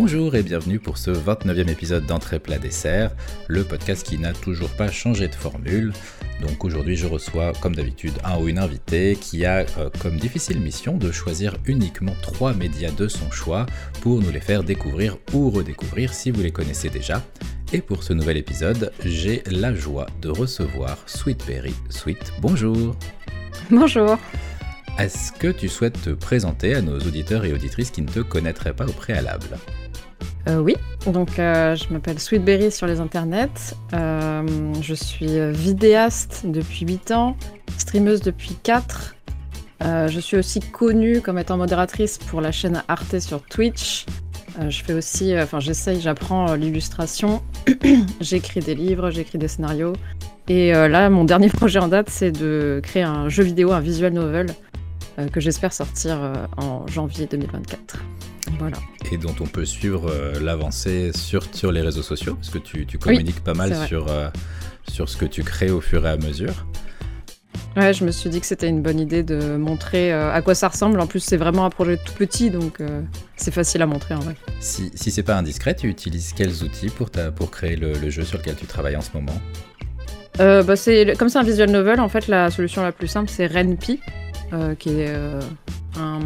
Bonjour et bienvenue pour ce 29e épisode d'Entrée plat dessert, le podcast qui n'a toujours pas changé de formule. Donc aujourd'hui je reçois comme d'habitude un ou une invitée qui a euh, comme difficile mission de choisir uniquement trois médias de son choix pour nous les faire découvrir ou redécouvrir si vous les connaissez déjà. Et pour ce nouvel épisode, j'ai la joie de recevoir Sweetberry. Sweet, bonjour Bonjour Est-ce que tu souhaites te présenter à nos auditeurs et auditrices qui ne te connaîtraient pas au préalable? Euh, Oui, donc euh, je m'appelle Sweetberry sur les internets. Euh, je suis vidéaste depuis 8 ans, streameuse depuis 4. je suis aussi connue comme étant modératrice pour la chaîne Arte sur Twitch. je fais aussi, enfin j'essaye, j'apprends l'illustration. j'écris des livres, j'écris des scénarios. Et là, mon dernier projet en date, c'est de créer un jeu vidéo, un visual novel, que j'espère sortir en janvier 2024. Voilà. Et dont on peut suivre l'avancée sur, sur les réseaux sociaux, parce que tu, tu communiques pas mal sur, sur ce que tu crées au fur et à mesure. Ouais, je me suis dit que c'était une bonne idée de montrer à quoi ça ressemble. En plus, c'est vraiment un projet tout petit, donc c'est facile à montrer en vrai. Si, si c'est pas indiscret, tu utilises quels outils pour, ta, pour créer le, le jeu sur lequel tu travailles en ce moment? Euh, bah c'est, Comme c'est un visual novel, en fait, la solution la plus simple, c'est Ren'Py, euh, qui est euh, un.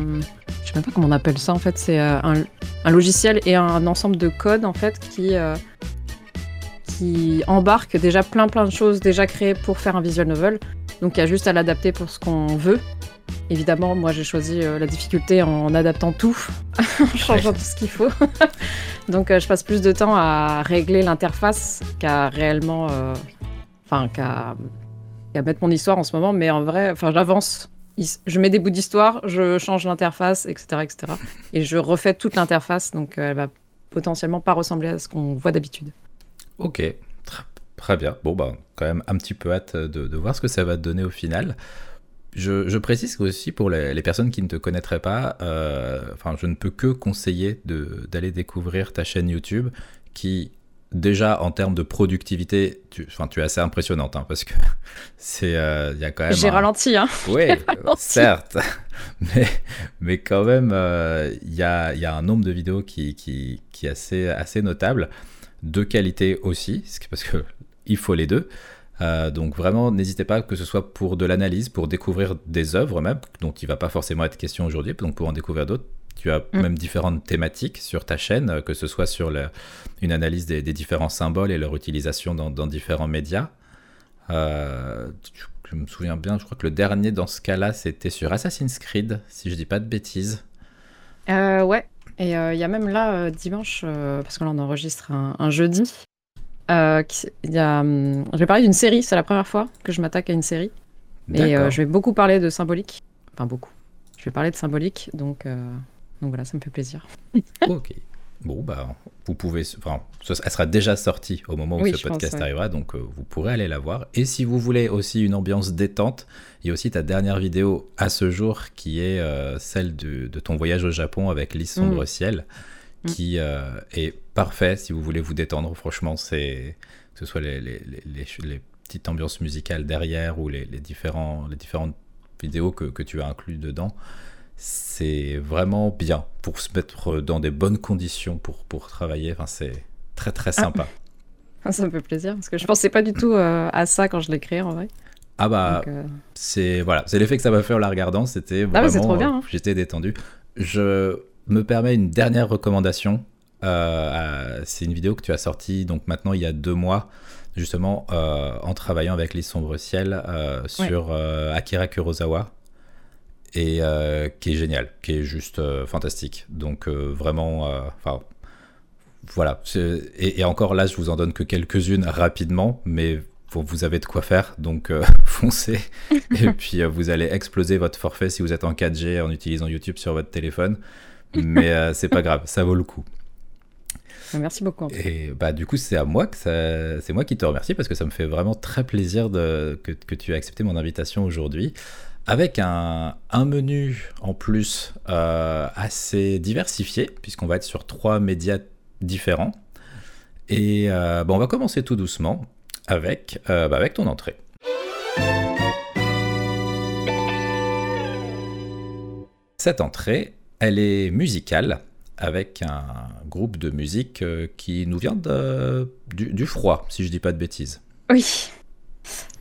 Je sais même pas comment on appelle ça, en fait. C'est un, un, logiciel et un ensemble de codes, en fait, qui, qui embarque déjà plein plein de choses déjà créées pour faire un visual novel. Donc il y a juste à l'adapter pour ce qu'on veut. Évidemment, moi j'ai choisi la difficulté en adaptant tout, en changeant tout ce qu'il faut. Donc je passe plus de temps à régler l'interface qu'à réellement enfin qu'à mettre mon histoire en ce moment, mais en vrai, j'avance. Je mets des bouts d'histoire, je change l'interface, etc., etc. Et je refais toute l'interface, donc euh, elle va potentiellement pas ressembler à ce qu'on voit d'habitude. Ok, très bien. Bon, bah, quand même un petit peu hâte de, de voir ce que ça va te donner au final. Je, je précise aussi pour les, les, personnes qui ne te connaîtraient pas, euh, enfin, je ne peux que conseiller d'aller découvrir ta chaîne YouTube qui déjà en termes de productivité, tu, es assez impressionnante hein, parce que c'est, il euh, y a quand même. J'ai ralenti, hein. Oui, certes, mais, mais quand même, il euh, y, a, y, a, un nombre de vidéos qui, qui, qui, est assez, assez notable, de qualité aussi, parce que il faut les deux. Euh, donc vraiment, n'hésitez pas que ce soit pour de l'analyse, pour découvrir des œuvres même, dont il va pas forcément être question aujourd'hui, donc pour en découvrir d'autres, tu as mm. même différentes thématiques sur ta chaîne, euh, que ce soit sur le, une analyse des, des, différents symboles et leur utilisation dans, dans différents médias. Euh, je me souviens bien, je crois que le dernier dans ce cas-là, c'était sur Assassin's Creed, si je dis pas de bêtises. Euh, ouais, et il euh, y a même là, dimanche, parce que là on enregistre un, un jeudi, y a, hum, je vais parler d'une série, c'est la première fois que je m'attaque à une série. Et je vais beaucoup parler de symbolique. Enfin, beaucoup. Je vais parler de symbolique, donc donc voilà, ça me fait plaisir. ok. Bon, bah, vous pouvez. Enfin, elle sera déjà sortie au moment où ce podcast arrivera, donc euh, vous pourrez aller la voir. Et si vous voulez aussi une ambiance détente, il y a aussi ta dernière vidéo à ce jour qui est euh, celle de, de, ton voyage au Japon avec Lys Sombre mm. Ciel, mm. qui euh, est parfait si vous voulez vous détendre. Franchement, c'est. Que ce soit les, les, les, les, petites ambiances musicales derrière ou les, différents, les différentes vidéos que, que tu as inclus dedans c'est vraiment bien pour se mettre dans des bonnes conditions pour, pour travailler. Enfin, c'est très très sympa. Ah. Ça me fait plaisir parce que je pensais pas du tout euh, à ça quand je l'ai créé en vrai. Ah bah euh... c'est voilà, c'est l'effet que ça m'a fait en la regardant. C'était ah vraiment, trop bien. Hein. J'étais détendu. Je me permets une dernière recommandation. Euh, c'est une vidéo que tu as sortie donc maintenant il y a deux mois justement euh, en travaillant avec les sombres ciels sur ouais. Akira Kurosawa et euh, qui est génial, qui est juste euh, fantastique. Donc euh, vraiment, enfin voilà. Et, et, encore là, je vous en donne que quelques-unes rapidement, mais vous avez de quoi faire, donc foncez. et puis vous allez exploser votre forfait si vous êtes en 4G en utilisant YouTube sur votre téléphone. Mais c'est pas grave, ça vaut le coup. Merci beaucoup. Et bah du coup c'est à moi que c'est moi qui te remercie parce que ça me fait vraiment très plaisir de, que, que tu aies accepté mon invitation aujourd'hui avec un, menu en plus euh, assez diversifié, puisqu'on va être sur trois médias différents. Et euh, bon, on va commencer tout doucement avec, euh, bah avec ton entrée. Cette entrée, elle est musicale. avec un groupe de musique qui nous vient de, du, froid, si je dis pas de bêtises. Oui.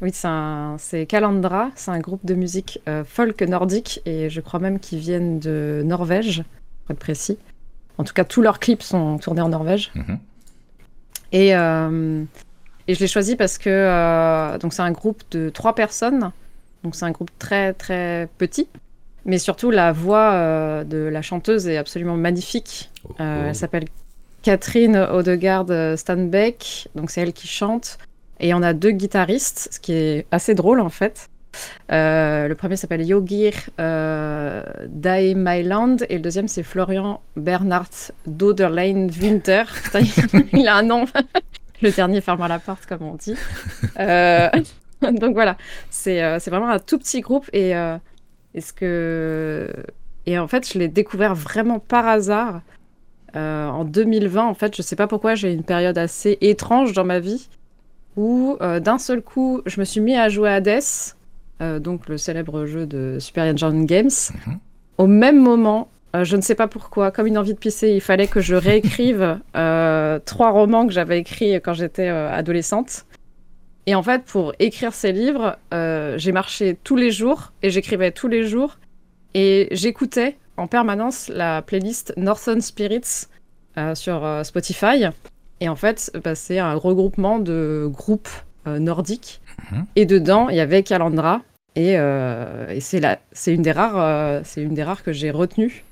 Oui, c'est Calandra, c'est un groupe de musique folk nordique et je crois même qu'ils viennent de Norvège, pour être précis. En tout cas, tous leurs clips sont tournés en Norvège. Mhm. Et, euh, et, je l'ai choisi parce que euh, donc c'est un groupe de trois personnes. Donc c'est un groupe très très petit. Mais surtout, la voix euh, de la chanteuse est absolument magnifique. Oh, oh. Elle s'appelle Catherine Odegaard Stanbeck. Donc c'est elle qui chante. Et on a deux guitaristes, ce qui est assez drôle en fait. Euh, le premier s'appelle Yogir euh, Daimailand et le deuxième c'est Florian Bernard Doderlein Winter. il a un nom. le dernier ferme la porte, comme on dit. Euh, donc voilà, euh, c'est vraiment un tout petit groupe et, est-ce que... et en fait, je l'ai découvert vraiment par hasard. en 2020, en fait, je sais pas pourquoi, j'ai une période assez étrange dans ma vie où d'un seul coup, je me suis mis à jouer à Hades euh, donc le célèbre jeu de Super Engine Games. Mhm. Au même moment, euh, je ne sais pas pourquoi, comme une envie de pisser, il fallait que je réécrive euh, trois romans que j'avais écrits quand j'étais adolescente. Et en fait, pour écrire ces livres, j'ai marché tous les jours et j'écrivais tous les jours. Et j'écoutais en permanence la playlist Northern Spirits sur Spotify. Et en fait, bah, c'est un regroupement de groupes nordiques. Mhm. Et dedans, il y avait Calandra, et, euh, c'est une des rares, euh, c'est une des rares que j'ai retenues.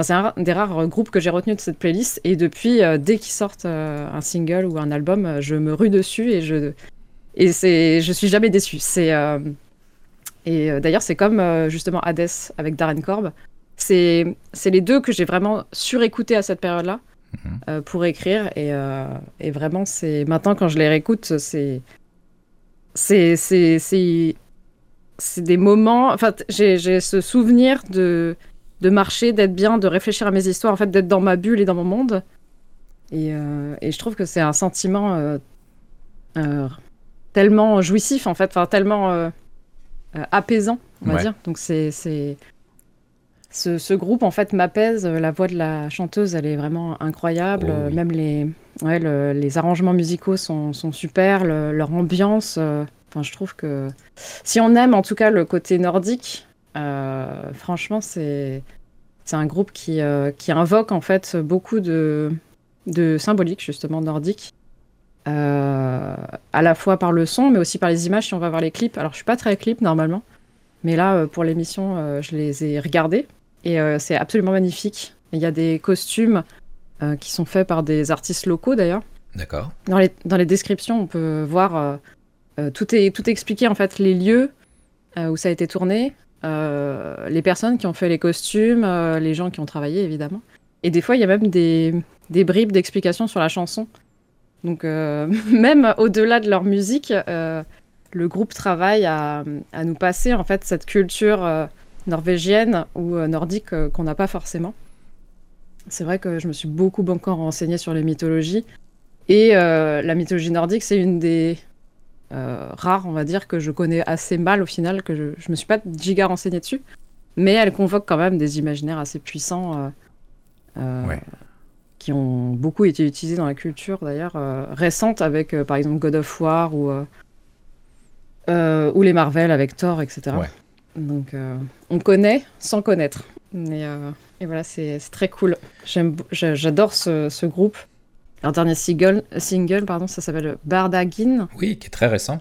c'est un des rares groupes que j'ai retenu de cette playlist. Et depuis, euh, dès qu'ils sortent un single ou un album, je me rue dessus et je et c'est, je suis jamais déçue. C'est et d'ailleurs, c'est comme justement Hades avec Darren Korb. C'est c'est les deux que j'ai vraiment surécouté à cette période-là mhm. pour écrire. Et, et vraiment, c'est maintenant quand je les réécoute, c'est c'est c'est des moments. Enfin, j'ai ce souvenir de, de marcher, d'être bien, de réfléchir à mes histoires, en fait, d'être dans ma bulle et dans mon monde. Et, euh, et je trouve que c'est un sentiment euh, euh, tellement jouissif, en fait, enfin, tellement apaisant, on va dire. Donc, c'est. Ce, ce, groupe, en fait, m'apaise. La voix de la chanteuse, elle est vraiment incroyable. Oh même les, ouais, les arrangements musicaux sont, sont super. leur ambiance je trouve que si on aime en tout cas le côté nordique, euh, franchement, c'est c'est un groupe qui, euh, qui invoque en fait beaucoup de, de symbolique justement nordique. Euh, à la fois par le son, mais aussi par les images si on va voir les clips. Alors, je suis pas très clip normalement, mais là, pour l'émission, je les ai regardés et c'est absolument magnifique. Il y a des costumes qui sont faits par des artistes locaux d'ailleurs. D'accord. Dans les, dans les descriptions, on peut voir euh, tout, est, tout expliqué, en fait, les lieux euh, où ça a été tourné, euh, les personnes qui ont fait les costumes, les gens qui ont travaillé, évidemment. Et des fois, il y a même des, des bribes d'explications sur la chanson. Donc, même au-delà de leur musique, le groupe travaille à, à, nous passer, en fait, cette culture norvégienne ou nordique qu'on n'a pas forcément. C'est vrai que je me suis beaucoup, beaucoup renseignée sur les mythologies. Et la mythologie nordique, c'est une des euh, rare, on va dire, que je connais assez mal au final, que je ne me suis pas giga renseignée dessus. Mais elle convoque quand même des imaginaires assez puissants euh, euh, qui ont beaucoup été utilisés dans la culture d'ailleurs récente avec par exemple God of War ou, ou les Marvel avec Thor, etc. Donc on connaît sans connaître. Mais, et voilà, c'est très cool. J'adore ce, ce, groupe. Leur dernier single, single pardon, ça s'appelle Bardagin. Oui, qui est très récent.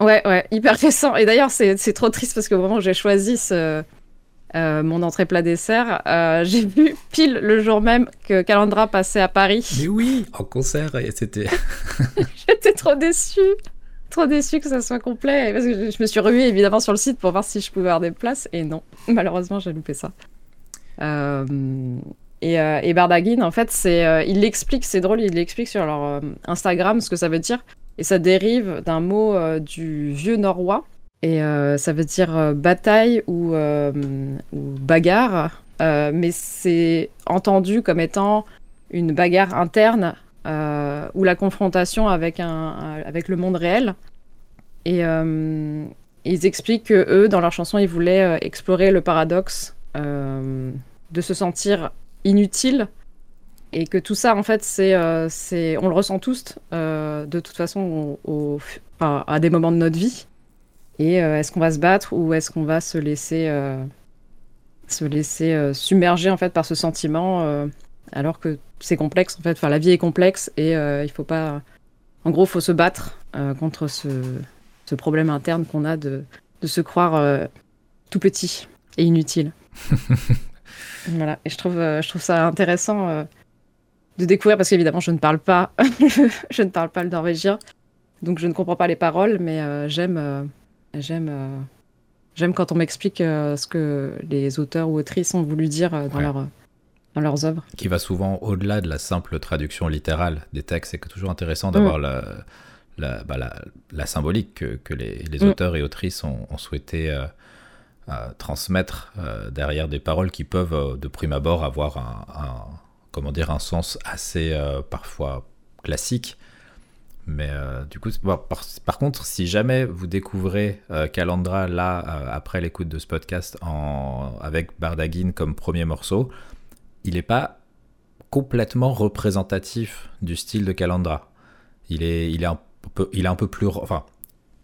Ouais, ouais, hyper récent. Et d'ailleurs, c'est trop triste parce que où j'ai choisi ce, euh, mon entrée plat dessert, euh, j'ai vu pile le jour même que Calandra passait à Paris. Mais oui, en concert, et c'était. J'étais trop déçue. Trop déçue que ça soit complet. Parce que je me suis ruée évidemment sur le site pour voir si je pouvais avoir des places. Et non, malheureusement, j'ai loupé ça. Euh, et, euh, et Bardagin, en fait, c'est, euh, il l'explique, c'est drôle, il l'explique sur leur euh, Instagram ce que ça veut dire. Et ça dérive d'un mot du vieux norrois. Et ça veut dire bataille ou bagarre. mais c'est entendu comme étant une bagarre interne ou la confrontation avec, un, avec le monde réel. Et ils expliquent que eux, dans leur chanson, ils voulaient explorer le paradoxe de se sentir inutile et que tout ça, en fait, c'est, c'est, on le ressent tous, de toute façon, à des moments de notre vie. Et est-ce qu'on va se battre ou est-ce qu'on va se laisser, se laisser submerger, en fait, par ce sentiment, alors que c'est complexe, en fait. Enfin, la vie est complexe et il faut pas... En gros, il faut se battre contre ce, ce problème interne qu'on a de, de se croire tout petit et inutile. voilà, et je trouve, euh, je trouve ça intéressant euh, de découvrir parce qu'évidemment je ne parle pas, je ne parle pas le norvégien, donc je ne comprends pas les paroles, mais euh, j'aime, j'aime, j'aime quand on m'explique ce que les auteurs ou autrices ont voulu dire dans leur dans leurs œuvres. Qui va souvent au-delà de la simple traduction littérale des textes. C'est toujours intéressant d'avoir mm. la, la, bah, la, la, symbolique que, que les, les, mm. auteurs et autrices ont, ont souhaité transmettre euh, derrière des paroles qui peuvent euh, de prime abord avoir un, comment dire un sens assez euh, parfois classique mais du coup par, contre si jamais vous découvrez Calandra là après l'écoute de ce podcast en, avec Bardagin comme premier morceau il n'est pas complètement représentatif du style de Calandra il est il est un peu il est un peu plus enfin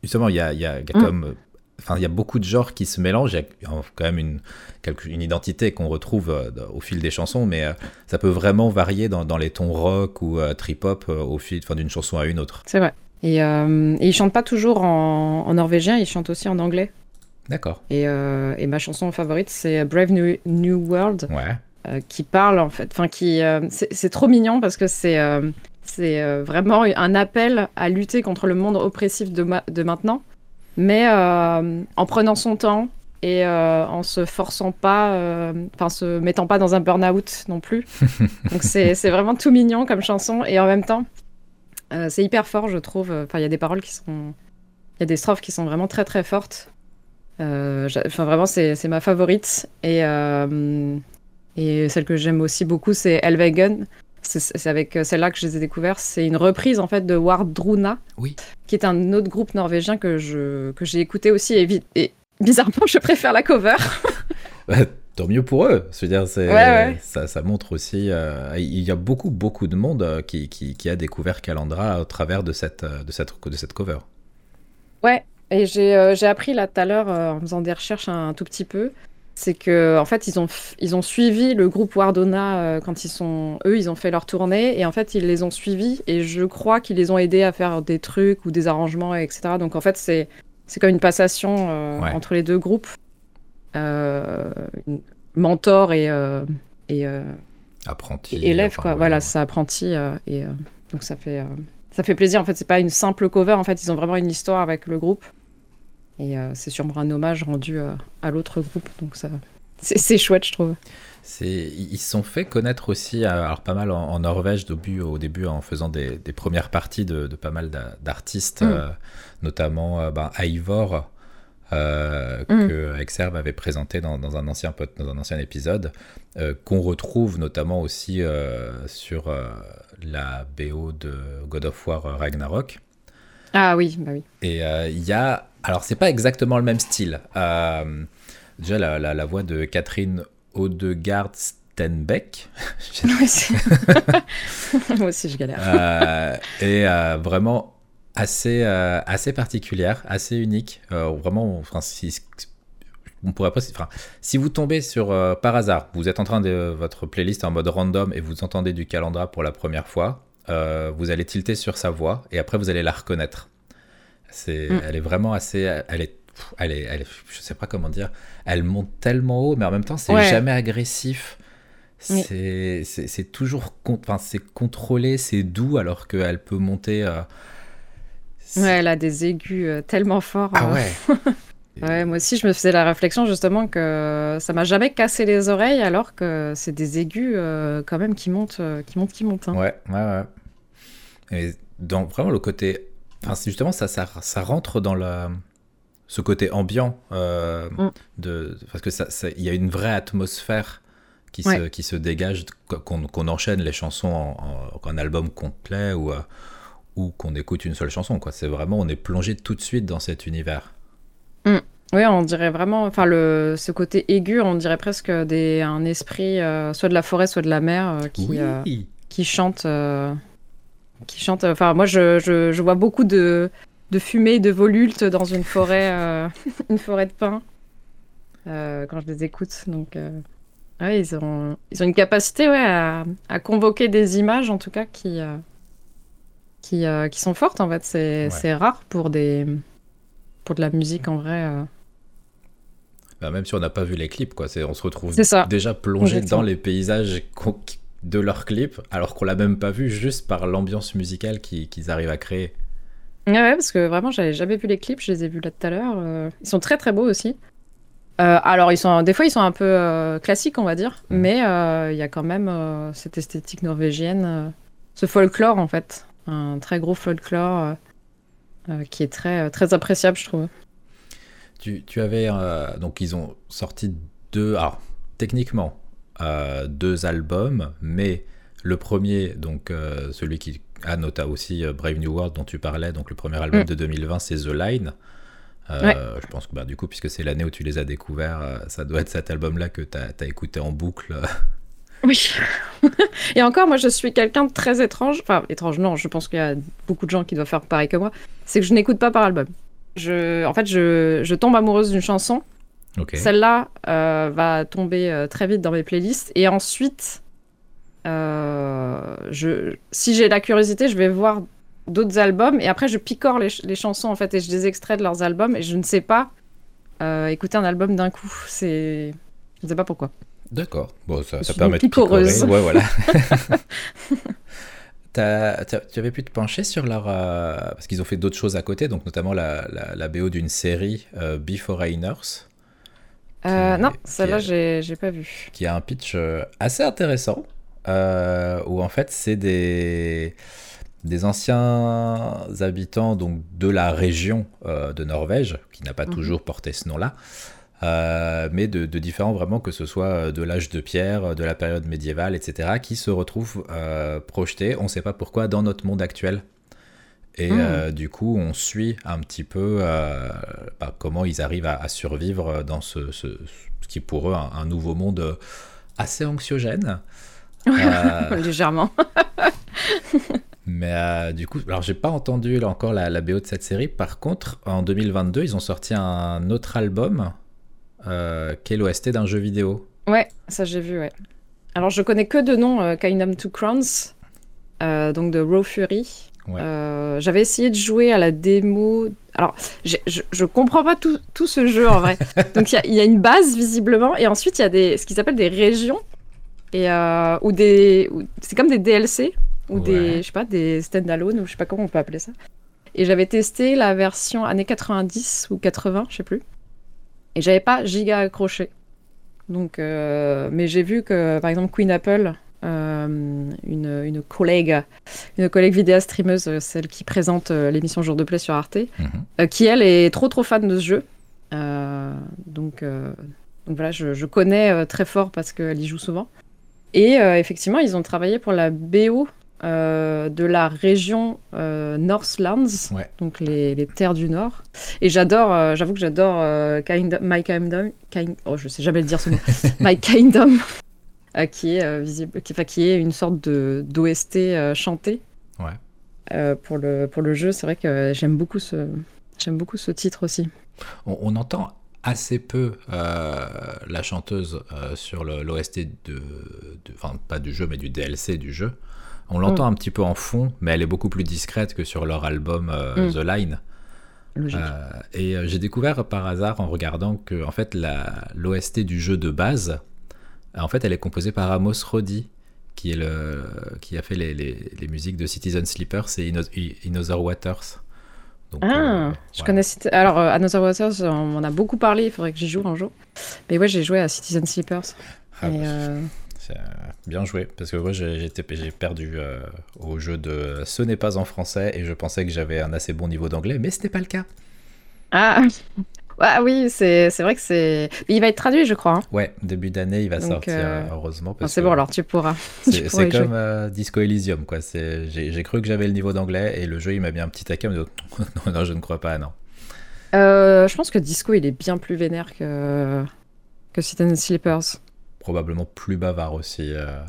justement il y a, il y a, mm. comme Enfin, il y a beaucoup de genres qui se mélangent. Il y a quand même une, une identité qu'on retrouve euh, au fil des chansons, mais euh, ça peut vraiment varier dans, dans les tons rock ou euh, trip-hop au fil d'une chanson à une autre. C'est vrai. Et, euh, et, ils chantent pas toujours en, norvégien, ils chantent aussi en anglais. D'accord. Et, et, ma chanson favorite, c'est Brave New, New World, ouais. Qui parle en fait, enfin qui, c'est trop mignon parce que c'est c'est vraiment un appel à lutter contre le monde oppressif de, de maintenant mais euh, en prenant son temps et euh, en se forçant pas, euh, enfin se mettant pas dans un burn-out non plus. Donc c'est vraiment tout mignon comme chanson et en même temps c'est hyper fort je trouve. Enfin il y a des paroles qui sont, il y a des strophes qui sont vraiment très très fortes. Enfin vraiment c'est ma favorite et et celle que j'aime aussi beaucoup c'est Elvegen c'est avec euh, celle-là que je les ai découverts. C'est une reprise en fait de Wardruna, oui. qui est un autre groupe norvégien que je que j'ai écouté aussi et, et, bizarrement je préfère la cover. Bah, tant mieux pour eux. Je veux dire, Ça, ça, montre aussi. Euh, il y a beaucoup beaucoup de monde euh, qui, qui, qui, a découvert Calandra au travers de cette de cette de cette cover. Ouais. Et j'ai appris là tout à l'heure en faisant des recherches un tout petit peu c'est que en fait ils ont ils ont suivi le groupe Wardona euh, quand ils sont eux ils ont fait leur tournée et en fait ils les ont suivis et je crois qu'ils les ont aidés à faire des trucs ou des arrangements etc donc en fait c'est c'est comme une passation euh, entre les deux groupes euh, mentor et et apprenti élève quoi. voilà c'est apprenti et donc ça fait ça fait plaisir. En fait c'est pas une simple cover. En fait ils ont vraiment une histoire avec le groupe et euh, c'est sûrement un hommage rendu euh, à l'autre groupe. Donc ça, c'est chouette, je trouve. Ils se sont fait connaître aussi, euh, alors pas mal en, Norvège au début, au début en faisant des, premières parties de, pas mal d'artistes, mm. notamment ben, Ivor, mm. que Exerve avait présenté dans, un ancien, dans un ancien épisode, qu'on retrouve notamment aussi sur la BO de God of War Ragnarok. Ah oui, bah oui. Et il y a alors, c'est pas exactement le même style. Euh, déjà, la, voix de Catherine Odegaard Stenbeck. Moi aussi, je galère. euh, est euh, vraiment assez, assez particulière, assez unique. vraiment, enfin, si, on pourrait pas. Enfin, si vous tombez sur par hasard, vous êtes en train de votre playlist en mode random et vous entendez du calendra pour la première fois, vous allez tilter sur sa voix et après vous allez la reconnaître. C'est, mm. elle est vraiment assez, elle est, elle est, elle je sais pas comment dire, elle monte tellement haut, mais en même temps, c'est jamais agressif. C'est, c'est, toujours, enfin, c'est contrôlé, c'est doux, alors qu'elle peut monter. Euh, ouais, elle a des aigus euh, tellement forts. Ah euh. ouais. ouais. moi aussi, je me faisais la réflexion justement que ça m'a jamais cassé les oreilles, alors que c'est des aigus quand même qui montent, qui montent, qui montent. Hein. Ouais, ouais, ouais. Et donc vraiment le côté justement, ça, ça, ça, rentre dans la, ce côté ambiant, euh, mm. de, parce que ça, il y a une vraie atmosphère qui, se, qui se dégage, qu'on enchaîne les chansons en, en, album complet ou, euh, ou qu'on écoute une seule chanson. C'est vraiment, on est plongé tout de suite dans cet univers. Mm. Oui, on dirait vraiment, enfin, le, ce côté aigu, on dirait presque des, un esprit, euh, soit de la forêt, soit de la mer, qui, qui chante. Qui chante. Enfin, moi, je, je, vois beaucoup de, de fumée, de volultes dans une forêt, une forêt de pins quand je les écoute. Donc, ouais, ils, ont, ils ont une capacité ouais, à, à convoquer des images, en tout cas, qui, qui, qui sont fortes, en fait. C'est rare pour, des, pour de la musique, en vrai. Bah, même si on n'a pas vu les clips, quoi. On se retrouve déjà plongé dans les paysages de leurs clips, alors qu'on l'a même pas vu juste par l'ambiance musicale qu'ils arrivent à créer. Ouais, parce que vraiment, j'avais jamais vu les clips, je les ai vus là tout à l'heure. Euh, ils sont très très beaux aussi. Euh, alors, ils sont, des fois, ils sont un peu euh, classiques, on va dire, mmh. mais il y a quand même cette esthétique norvégienne, ce folklore en fait, un très gros folklore qui est très, très appréciable, je trouve. Tu, avais. Euh, donc, ils ont sorti deux. Alors, techniquement, euh, deux albums, mais le premier, donc euh, celui qui a nota aussi Brave New World dont tu parlais, donc le premier album mm. de 2020, c'est The Line. Je pense que bah, du coup, puisque c'est l'année où tu les as découverts, ça doit être cet album-là que tu as, écouté en boucle. Oui. Et encore, moi, je suis quelqu'un de très étrange. Enfin, étrange, non, je pense qu'il y a beaucoup de gens qui doivent faire pareil que moi. C'est que je n'écoute pas par album je, en fait, je, je tombe amoureuse d'une chanson. Celle-là euh, va tomber euh, très vite dans mes playlists. Et ensuite, euh, je, si j'ai la curiosité, je vais voir d'autres albums. Et après, je picore les, les, chansons, en fait, et je les extrais de leurs albums. Et je ne sais pas écouter un album d'un coup. C'est... Je ne sais pas pourquoi. D'accord. Bon, ça, ça permet de picorer. Ouais, voilà. tu avais pu te pencher sur leur. Euh, parce qu'ils ont fait d'autres choses à côté, donc notamment la, la, BO d'une série, euh, Before Rainers. Euh, non, celle-là, j'ai pas vu. Qui a un pitch assez intéressant, où en fait, c'est des, des anciens habitants donc, de la région de Norvège, qui n'a pas mhm. toujours porté ce nom-là, euh, mais de, différents vraiment, que ce soit euh, de l'âge de pierre, euh, de la période médiévale, etc., qui se retrouvent projetés, on ne sait pas pourquoi, dans notre monde actuel. Et hmm. du coup, on suit un petit peu bah, comment ils arrivent à, survivre dans ce, ce, qui pour eux un, un nouveau monde assez anxiogène. Légèrement. Mais du coup, alors j'ai pas entendu là, encore la, la, BO de cette série. Par contre, en 2022, ils ont sorti un autre album euh, qu'est l'OST d'un jeu vidéo. Ouais, ça j'ai vu, ouais. Alors je connais que de nom euh, Kingdom Two Crowns, euh, donc de Raw Fury. Euh, j'avais essayé de jouer à la démo. Alors, je, je comprends pas tout, tout, ce jeu en vrai. donc il y, y, a une base visiblement, et ensuite il y a des, ce qu'ils appellent des régions, et, ou des. C'est comme des DLC, ou des, je sais pas, des stand-alone, ou je sais pas comment on peut appeler ça. Et j'avais testé la version années 90 ou 80, je sais plus. Et j'avais pas giga accroché. Donc, euh, mais j'ai vu que, par exemple, Queen Apple, euh, une, une, collègue, une collègue vidéo streameuse, euh, celle qui présente l'émission Jour de Play sur Arte, mhm. qui elle est trop trop fan de ce jeu. donc, donc voilà, je, je connais très fort parce qu'elle y joue souvent. Et effectivement, ils ont travaillé pour la BO euh, de la région euh, Northlands, donc les, terres du Nord. Et j'adore, euh, j'avoue que j'adore My Kingdom, oh je sais jamais le dire ce mot, My Kingdom, qui est visible, qui, qui, est une sorte de d'OST chanté. pour le pour le jeu, c'est vrai que j'aime beaucoup ce j'aime beaucoup ce titre aussi. On, entend assez peu la chanteuse sur l'OST de, enfin pas du jeu mais du DLC du jeu. On l'entend mm. un petit peu en fond, mais elle est beaucoup plus discrète que sur leur album euh, mm. The Line. Euh, et euh, j'ai découvert par hasard en regardant que en fait l'OST du jeu de base, en fait, elle est composée par Amos Roddy, qui est le qui a fait les, les, musiques de Citizen Sleepers et In, Other Waters. ah, je connais. Alors, Another Waters, on en a beaucoup parlé. Il faudrait que j'y joue un jour. Mais ouais, j'ai joué à Citizen Sleepers. Ah, bah, bien joué, parce que moi j'ai perdu euh, au jeu de Ce n'est pas en français et je pensais que j'avais un assez bon niveau d'anglais, mais ce n'est pas le cas. Ah, ah oui, c'est vrai que c'est. Il va être traduit, je crois. Hein. Ouais, début d'année, il va sortir, euh, heureusement. C'est bon, alors tu pourras. C'est comme euh, Disco Elysium, quoi. J'ai cru que j'avais le niveau d'anglais et le jeu il m'a mis un petit taquet, mais non, non, je ne crois pas, non. je pense que Disco il est bien plus vénère que, que Citizen Sleepers probablement plus bavard aussi. Euh.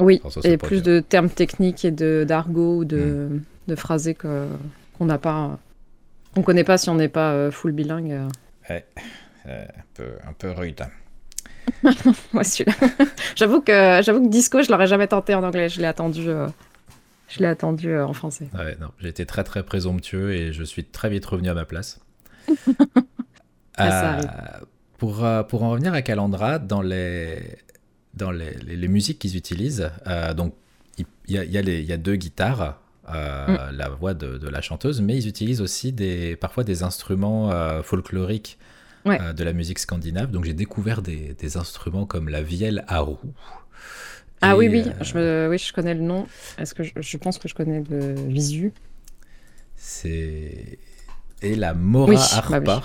Oui, et plus de termes techniques et d'argot ou de, de phrasés qu'on n'a pas, qu'on connaît pas si on n'est pas full bilingue. Ouais, un peu, un peu rude. Moi, celui-là. j'avoue que, j'avoue que Disco, je l'aurais jamais tenté en anglais. Je l'ai attendu, euh, je l'ai attendu euh, en français. Ouais, non, j'ai été très très présomptueux et je suis très vite revenu à ma place. euh, pour, euh, pour en revenir à Calandra, dans les, dans les, les, musiques qu'ils utilisent, donc il y, y, y, a deux guitares. Mm. la voix de, de, la chanteuse, mais ils utilisent aussi des, parfois des instruments folkloriques euh, de la musique scandinave. Donc j'ai découvert des, instruments comme la vielle à roue. Ah oui, oui, euh, je, oui, je connais le nom. Est-ce que je, pense que je connais le visu? C'est et la mora bah harpa.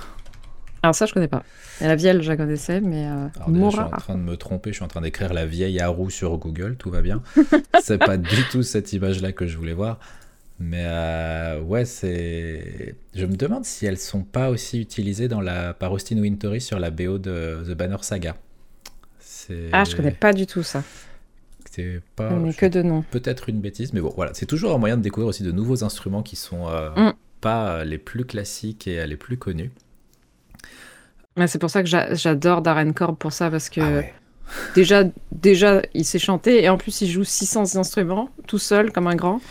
Alors ça, je connais pas. Et la vielle, je la connaissais, mais euh. Je suis en train de me tromper. Je suis en train d'écrire la vieille à roue sur Google. Tout va bien. C'est pas du tout cette image-là que je voulais voir. Mais euh, ouais, c'est. Je me demande si elles sont pas aussi utilisées dans la par Austin Wintory sur la BO de The Banner Saga. Ah, je connais pas du tout ça. C'est pas. que de nom. Peut-être une bêtise, mais bon, voilà, c'est toujours un moyen de découvrir aussi de nouveaux instruments qui sont euh, mm. pas les plus classiques et les plus connus. C'est pour ça que j'adore Darren Korb pour ça parce que. Ah déjà, déjà, il sait chanter et en plus, il joue 600 instruments tout seul comme un grand.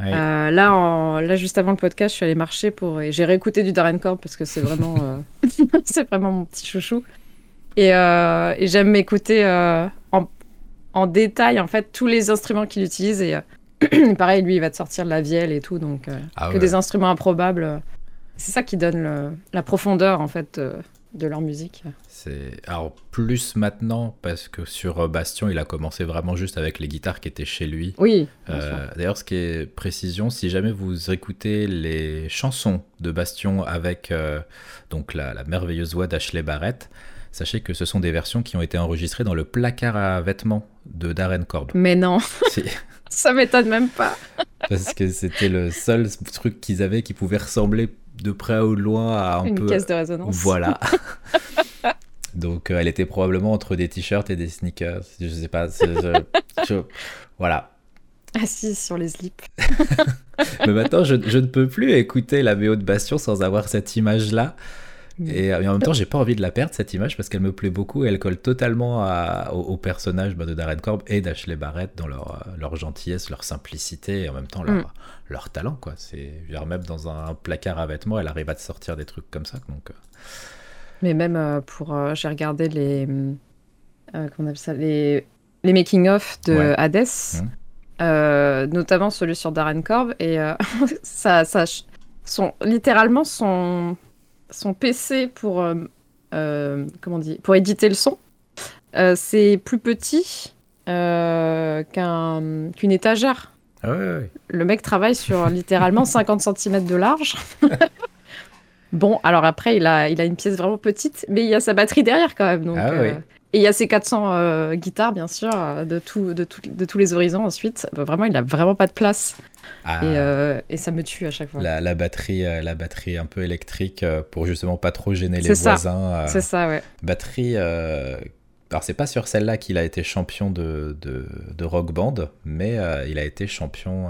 Euh, là, là, juste avant le podcast, je suis allée marcher pour et j'ai réécouté du Darren Korb parce que c'est vraiment, euh, c'est vraiment mon petit chouchou. Et, euh, et j'aime m'écouter en, en, détail en fait tous les instruments qu'il utilise et pareil, lui, il va te sortir de la vielle et tout, donc ah que des instruments improbables. C'est ça qui donne la profondeur en fait de leur musique. C'est alors plus maintenant parce que sur euh, Bastion, il a commencé vraiment juste avec les guitares qui étaient chez lui. Oui. Euh, d'ailleurs, ce qui est précision, si jamais vous écoutez les chansons de Bastion avec euh, donc la, merveilleuse voix d'Ashley Barrett, sachez que ce sont des versions qui ont été enregistrées dans le placard à vêtements de Darren Korb. Mais non. Ça m'étonne même pas. Parce que c'était le seul truc qu'ils avaient qui pouvait ressembler de près ou de loin à un Une peu. Caisse de résonance. Voilà. Donc euh, elle était probablement entre des t-shirts et des sneakers. Je sais pas. Voilà. Assise sur les slips. Mais maintenant, je, je, ne peux plus écouter la BO de Bastion sans avoir cette image-là. Et, en même temps, j'ai pas envie de la perdre cette image parce qu'elle me plaît beaucoup et elle colle totalement au, personnage bah, de Darren Korb et d'Ashley Barrett dans leur, euh, leur gentillesse, leur simplicité et en même temps leur, mm. leur talent. Quoi. C'est, même dans un placard à vêtements, elle arrive à te sortir des trucs comme ça. Donc, euh. Mais même euh, pour. j'ai regardé les. comment on ça Les, les making-of de Hades, mm. notamment celui sur Darren Korb, et ça, ça. Son, littéralement, son son PC pour, euh, euh, dit, pour éditer le son, euh, c'est plus petit qu'un, qu'une étagère. Ah le mec travaille sur littéralement 50 cm de large. bon, alors après, il a, il a une pièce vraiment petite, mais il y a sa batterie derrière quand même. Donc, ah et il y a ses 400 guitares, bien sûr, de, tout, de, de, tous les horizons ensuite. Vraiment, il n'a vraiment pas de place. Ah. Euh, et, ça me tue à chaque fois. La, batterie, euh, la batterie un peu électrique euh, pour justement pas trop gêner les voisins. C'est ça, ouais. Batterie. Alors c'est pas sur celle-là qu'il a été champion de, de, rock band, mais il a été champion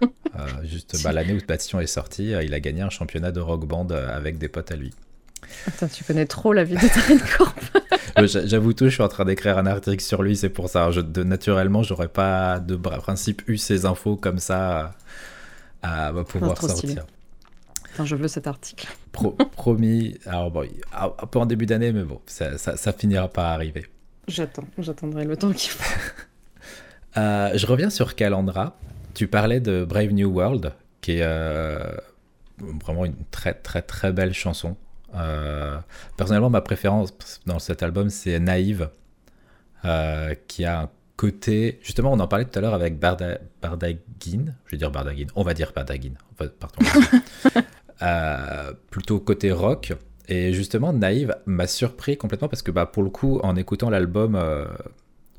juste bah, l'année où Bastion est sorti, il a gagné un championnat de rock band avec des potes à lui. Attends, tu connais trop la vie de Corp. J'avoue tout, je suis en train d'écrire un article sur lui, c'est pour ça. Je, de, naturellement, j'aurais pas de principe eu ces infos comme ça à, pouvoir sortir. Je veux cet article. promis. Alors bon, un peu en début d'année, mais bon, ça, ça, finira pas à arriver. J'attends, j'attendrai le temps qu'il faut. Euh, je reviens sur Calandra. Tu parlais de Brave New World, qui est euh, vraiment une très très très belle chanson. Euh, personnellement, ma préférence dans cet album, c'est Naïve, euh, qui a un côté. Justement, on en parlait tout à l'heure avec Barda, Bardagin. Je vais dire Bardagin. On va dire Bardagin. pardon. Euh, plutôt côté rock. Et justement, Naïve m'a surpris complètement parce que bah, pour le coup, en écoutant l'album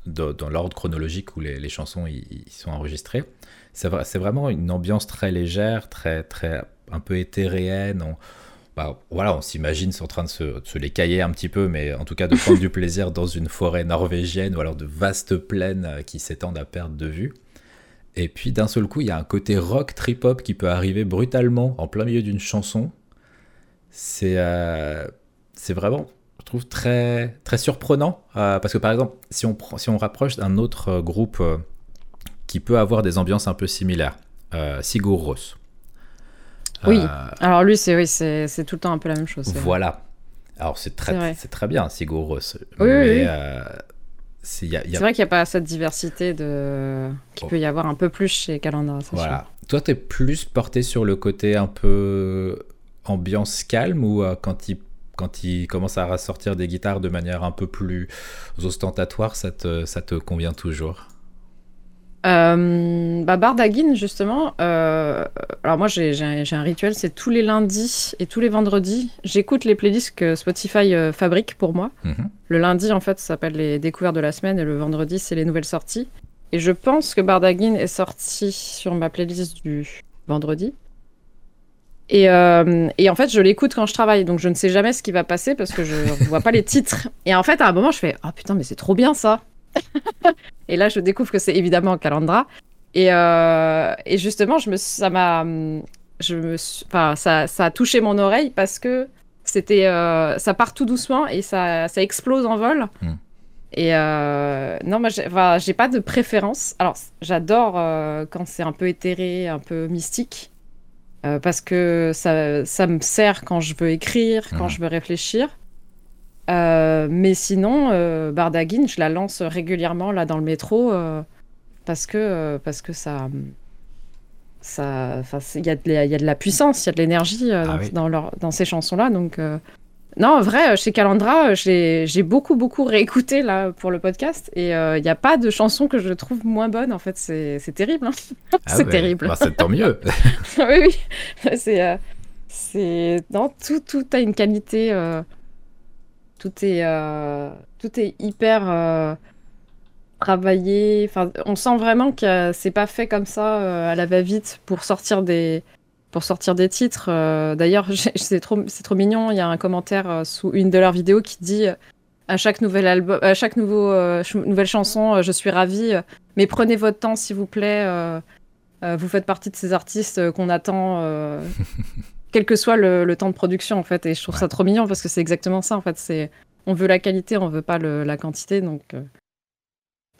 dans l'ordre chronologique où les, chansons y, sont enregistrées, c'est vraiment une ambiance très légère, très, très un peu éthéréenne. On, bah, voilà, on s'imagine en train de se, les cailler un petit peu, mais en tout cas de prendre du plaisir dans une forêt norvégienne ou alors de vastes plaines qui s'étendent à perte de vue. Et puis d'un seul coup, il y a un côté rock trip-hop qui peut arriver brutalement en plein milieu d'une chanson. C'est euh, c'est vraiment, je trouve, très, très surprenant. Euh, parce que par exemple, si on, rapproche d'un autre euh, groupe qui peut avoir des ambiances un peu similaires, Sigur Rós. Oui, alors lui, c'est oui, c'est tout le temps un peu la même chose. Voilà. Alors c'est très, c'est très bien, Sigur Rós. Oui, mais, oui. C'est vrai qu'il n'y a pas cette diversité de... qu'il oh. peut y avoir un peu plus chez Calandra. Voilà. Toi, tu es plus porté sur le côté un peu ambiance calme ou euh, quand il quand il commence à ressortir des guitares de manière un peu plus ostentatoire, ça te, ça te convient toujours? Euh, bah Bardagin, justement, euh, alors moi j'ai un, rituel, c'est tous les lundis et tous les vendredis, j'écoute les playlists que Spotify euh, fabrique pour moi. Mhm. Le lundi, en fait, ça s'appelle les découvertes de la semaine et le vendredi, c'est les nouvelles sorties. Et je pense que Bardagin est sorti sur ma playlist du vendredi. Et, et en fait, je l'écoute quand je travaille, donc je ne sais jamais ce qui va passer parce que je ne vois pas les titres. Et en fait, à un moment, je fais oh, putain, mais c'est trop bien ça et là, je découvre que c'est évidemment Calandra. Et, euh, et, justement, je me, ça m'a, je me, enfin, ça, ça, a touché mon oreille parce que c'était, euh, ça part tout doucement et ça, ça explose en vol. Hmm. Et euh, non, moi, j'ai pas de préférence. Alors, j'adore quand c'est un peu éthéré, un peu mystique, parce que ça, ça, me sert quand je veux écrire, quand hmm. je veux réfléchir. Euh, mais sinon, euh, Bardagin, je la lance régulièrement là dans le métro euh, parce que parce que ça, ça, il y, a de la puissance, il y a de l'énergie ah dans, dans, ces chansons-là. Donc non, en vrai, chez Calandra, j'ai beaucoup beaucoup réécouté là pour le podcast et il n'y a pas de chanson que je trouve moins bonne. En fait, c'est terrible. Hein. Ah c'est terrible. Bah, c'est tant mieux. oui, oui. C'est c'est non tout tout a une qualité tout est, euh, tout est hyper euh, travaillé. On sent vraiment que c'est pas fait comme ça euh, à la va-vite pour sortir des, pour sortir des titres. D'ailleurs, c'est trop, c'est trop mignon. Il y a un commentaire sous une de leurs vidéos qui dit à chaque nouvel album, à chaque nouveau, nouvelle chanson, je suis ravie. Mais prenez votre temps, s'il vous plaît. vous faites partie de ces artistes qu'on attend quel que soit le, temps de production en fait. Et je trouve ça trop mignon parce que c'est exactement ça en fait. C'est on veut la qualité, on veut pas la quantité. Donc euh,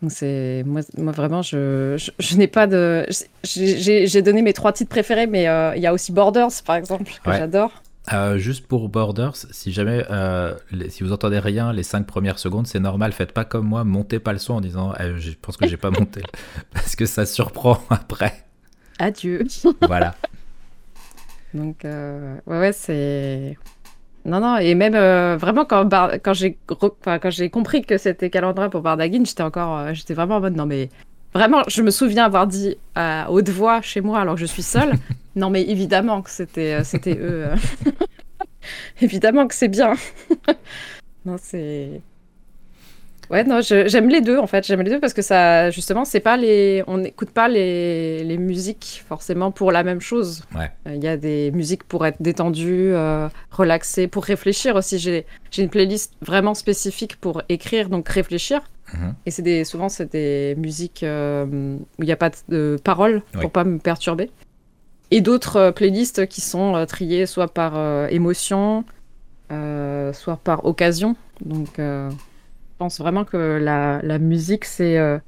c'est moi, moi, vraiment je, je, n'ai pas de j'ai donné mes trois titres préférés, mais euh, il y a aussi Borders par exemple que j'adore. Euh, juste pour Borders, si jamais, si vous entendez rien les cinq premières secondes, c'est normal. Faites pas comme moi, montez pas le son en disant, eh, je pense que j'ai pas monté, parce que ça surprend après. Adieu. voilà. Donc, euh, ouais, ouais, c'est. Non, non, et même euh, vraiment quand, quand j'ai quand j'ai compris que c'était Calandra pour Bardagin, j'étais encore, euh, j'étais vraiment en mode non mais vraiment, je me souviens avoir dit à haute voix chez moi alors que je suis seule, non mais évidemment que c'était c'était eux, évidemment que c'est bien. non c'est Ouais, non, j'aime les deux en fait. J'aime les deux parce que ça, justement, c'est pas les, on n'écoute pas les, les, musiques forcément pour la même chose. Ouais. Euh, il y a des musiques pour être détendu, euh, relaxé, pour réfléchir aussi. J'ai une playlist vraiment spécifique pour écrire, donc réfléchir. Mhm. Et c'est des, souvent c'est des musiques euh, où il n'y a pas de paroles pour pas me perturber. Et d'autres playlists qui sont triées soit par émotion, soit par occasion. Donc pense vraiment que la, la musique, c'est. Euh,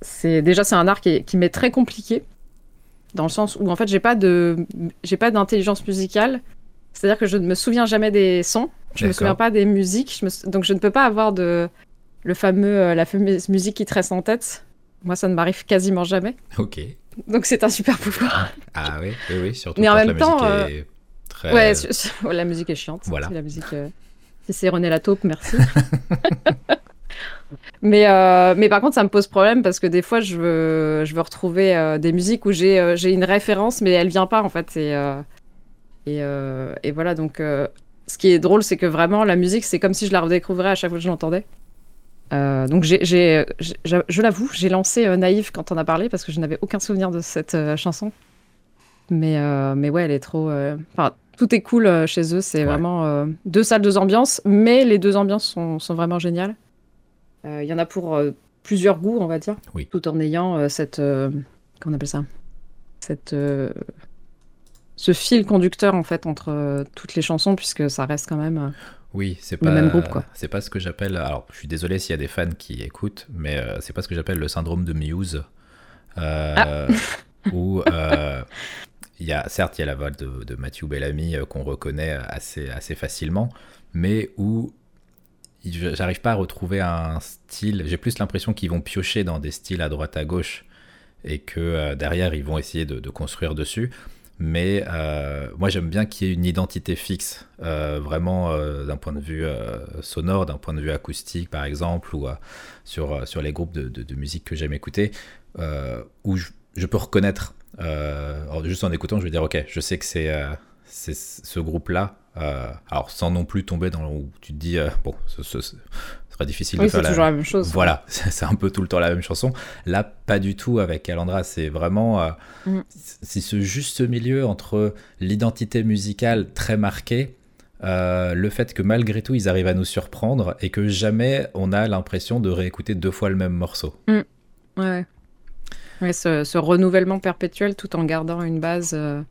c'est déjà, c'est un art qui, qui m'est très compliqué. Dans le sens où, en fait, j'ai pas de. J'ai pas d'intelligence musicale. C'est-à-dire que je ne me souviens jamais des sons. Je me souviens pas des musiques. Donc, je ne peux pas avoir de. Le fameux, euh, la fameuse musique qui te reste en tête. Moi, ça ne m'arrive quasiment jamais. Ok. Donc, c'est un super pouvoir. Ah oui, oui, oui. Surtout Mais en même temps. Euh, très... Ouais, la musique est chiante. Voilà. La musique c'est René Lataupe, merci. mais, euh, mais par contre, ça me pose problème parce que des fois, je veux, je veux retrouver euh, des musiques où j'ai euh, j'ai une référence, mais elle vient pas en fait. Et, et, voilà, donc ce qui est drôle, c'est que vraiment, la musique, c'est comme si je la redécouvrais à chaque fois que je l'entendais. donc, j'ai, je l'avoue, j'ai lancé Naïve quand on a parlé parce que je n'avais aucun souvenir de cette chanson. Mais, mais ouais, elle est trop. Tout est cool chez eux. C'est vraiment deux salles, deux ambiances, mais les deux ambiances sont, sont vraiment géniales. Il y en a pour plusieurs goûts, on va dire, oui. tout en ayant cette comment on appelle ça, cette ce fil conducteur en fait entre toutes les chansons, puisque ça reste quand même oui, c'est pas, même groupe, quoi. C'est pas ce que j'appelle. Alors, je suis désolé s'il y a des fans qui écoutent, mais euh, c'est pas ce que j'appelle le syndrome de Muse. Euh, ah. où euh, il y a, certes, il y a la voix de, de Matthew Bellamy qu'on reconnaît assez, assez facilement, mais où j'arrive pas à retrouver un style. J'ai plus l'impression qu'ils vont piocher dans des styles à droite à gauche et que derrière ils vont essayer de, construire dessus. Mais euh, moi, j'aime bien qu'il y ait une identité fixe, euh, vraiment euh, d'un point de vue sonore, d'un point de vue acoustique, par exemple, ou sur, sur les groupes de, musique que j'aime écouter, où je, peux reconnaître, juste en écoutant, je vais dire, ok, je sais que c'est ce groupe-là. alors, sans non plus tomber dans où tu te dis, bon, ce, difficile de faire la... toujours la même chose. Voilà, c'est un peu tout le temps la même chanson. Là, pas du tout avec Alandra. C'est vraiment euh, mm. c'est ce juste milieu entre l'identité musicale très marquée, euh, le fait que malgré tout ils arrivent à nous surprendre et que jamais on a l'impression de réécouter deux fois le même morceau. Mm. Ouais. Ouais ce, renouvellement perpétuel tout en gardant une base euh,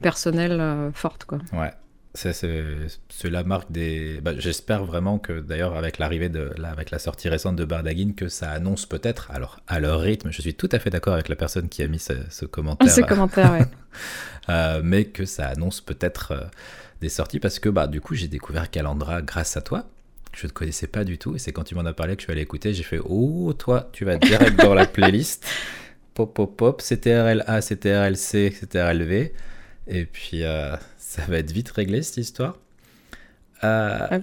personnelle forte, quoi. Ouais. C'est la marque des. Bah, j'espère vraiment que d'ailleurs avec l'arrivée de là, avec la sortie récente de Bardagin, que ça annonce peut-être, alors à leur rythme, je suis tout à fait d'accord avec la personne qui a mis ce, commentaire. Ce commentaire, ouais. Euh, mais que ça annonce peut-être euh, des sorties parce que bah du coup j'ai découvert Calandra grâce à toi. Je ne connaissais pas du tout et c'est quand tu m'en as parlé que je suis allé écouter, j'ai fait oh toi tu vas direct dans la playlist. Pop pop pop, CTRL-A, CTRL-C, CTRL-V. Et puis euh, ça va être vite réglé cette histoire. Euh,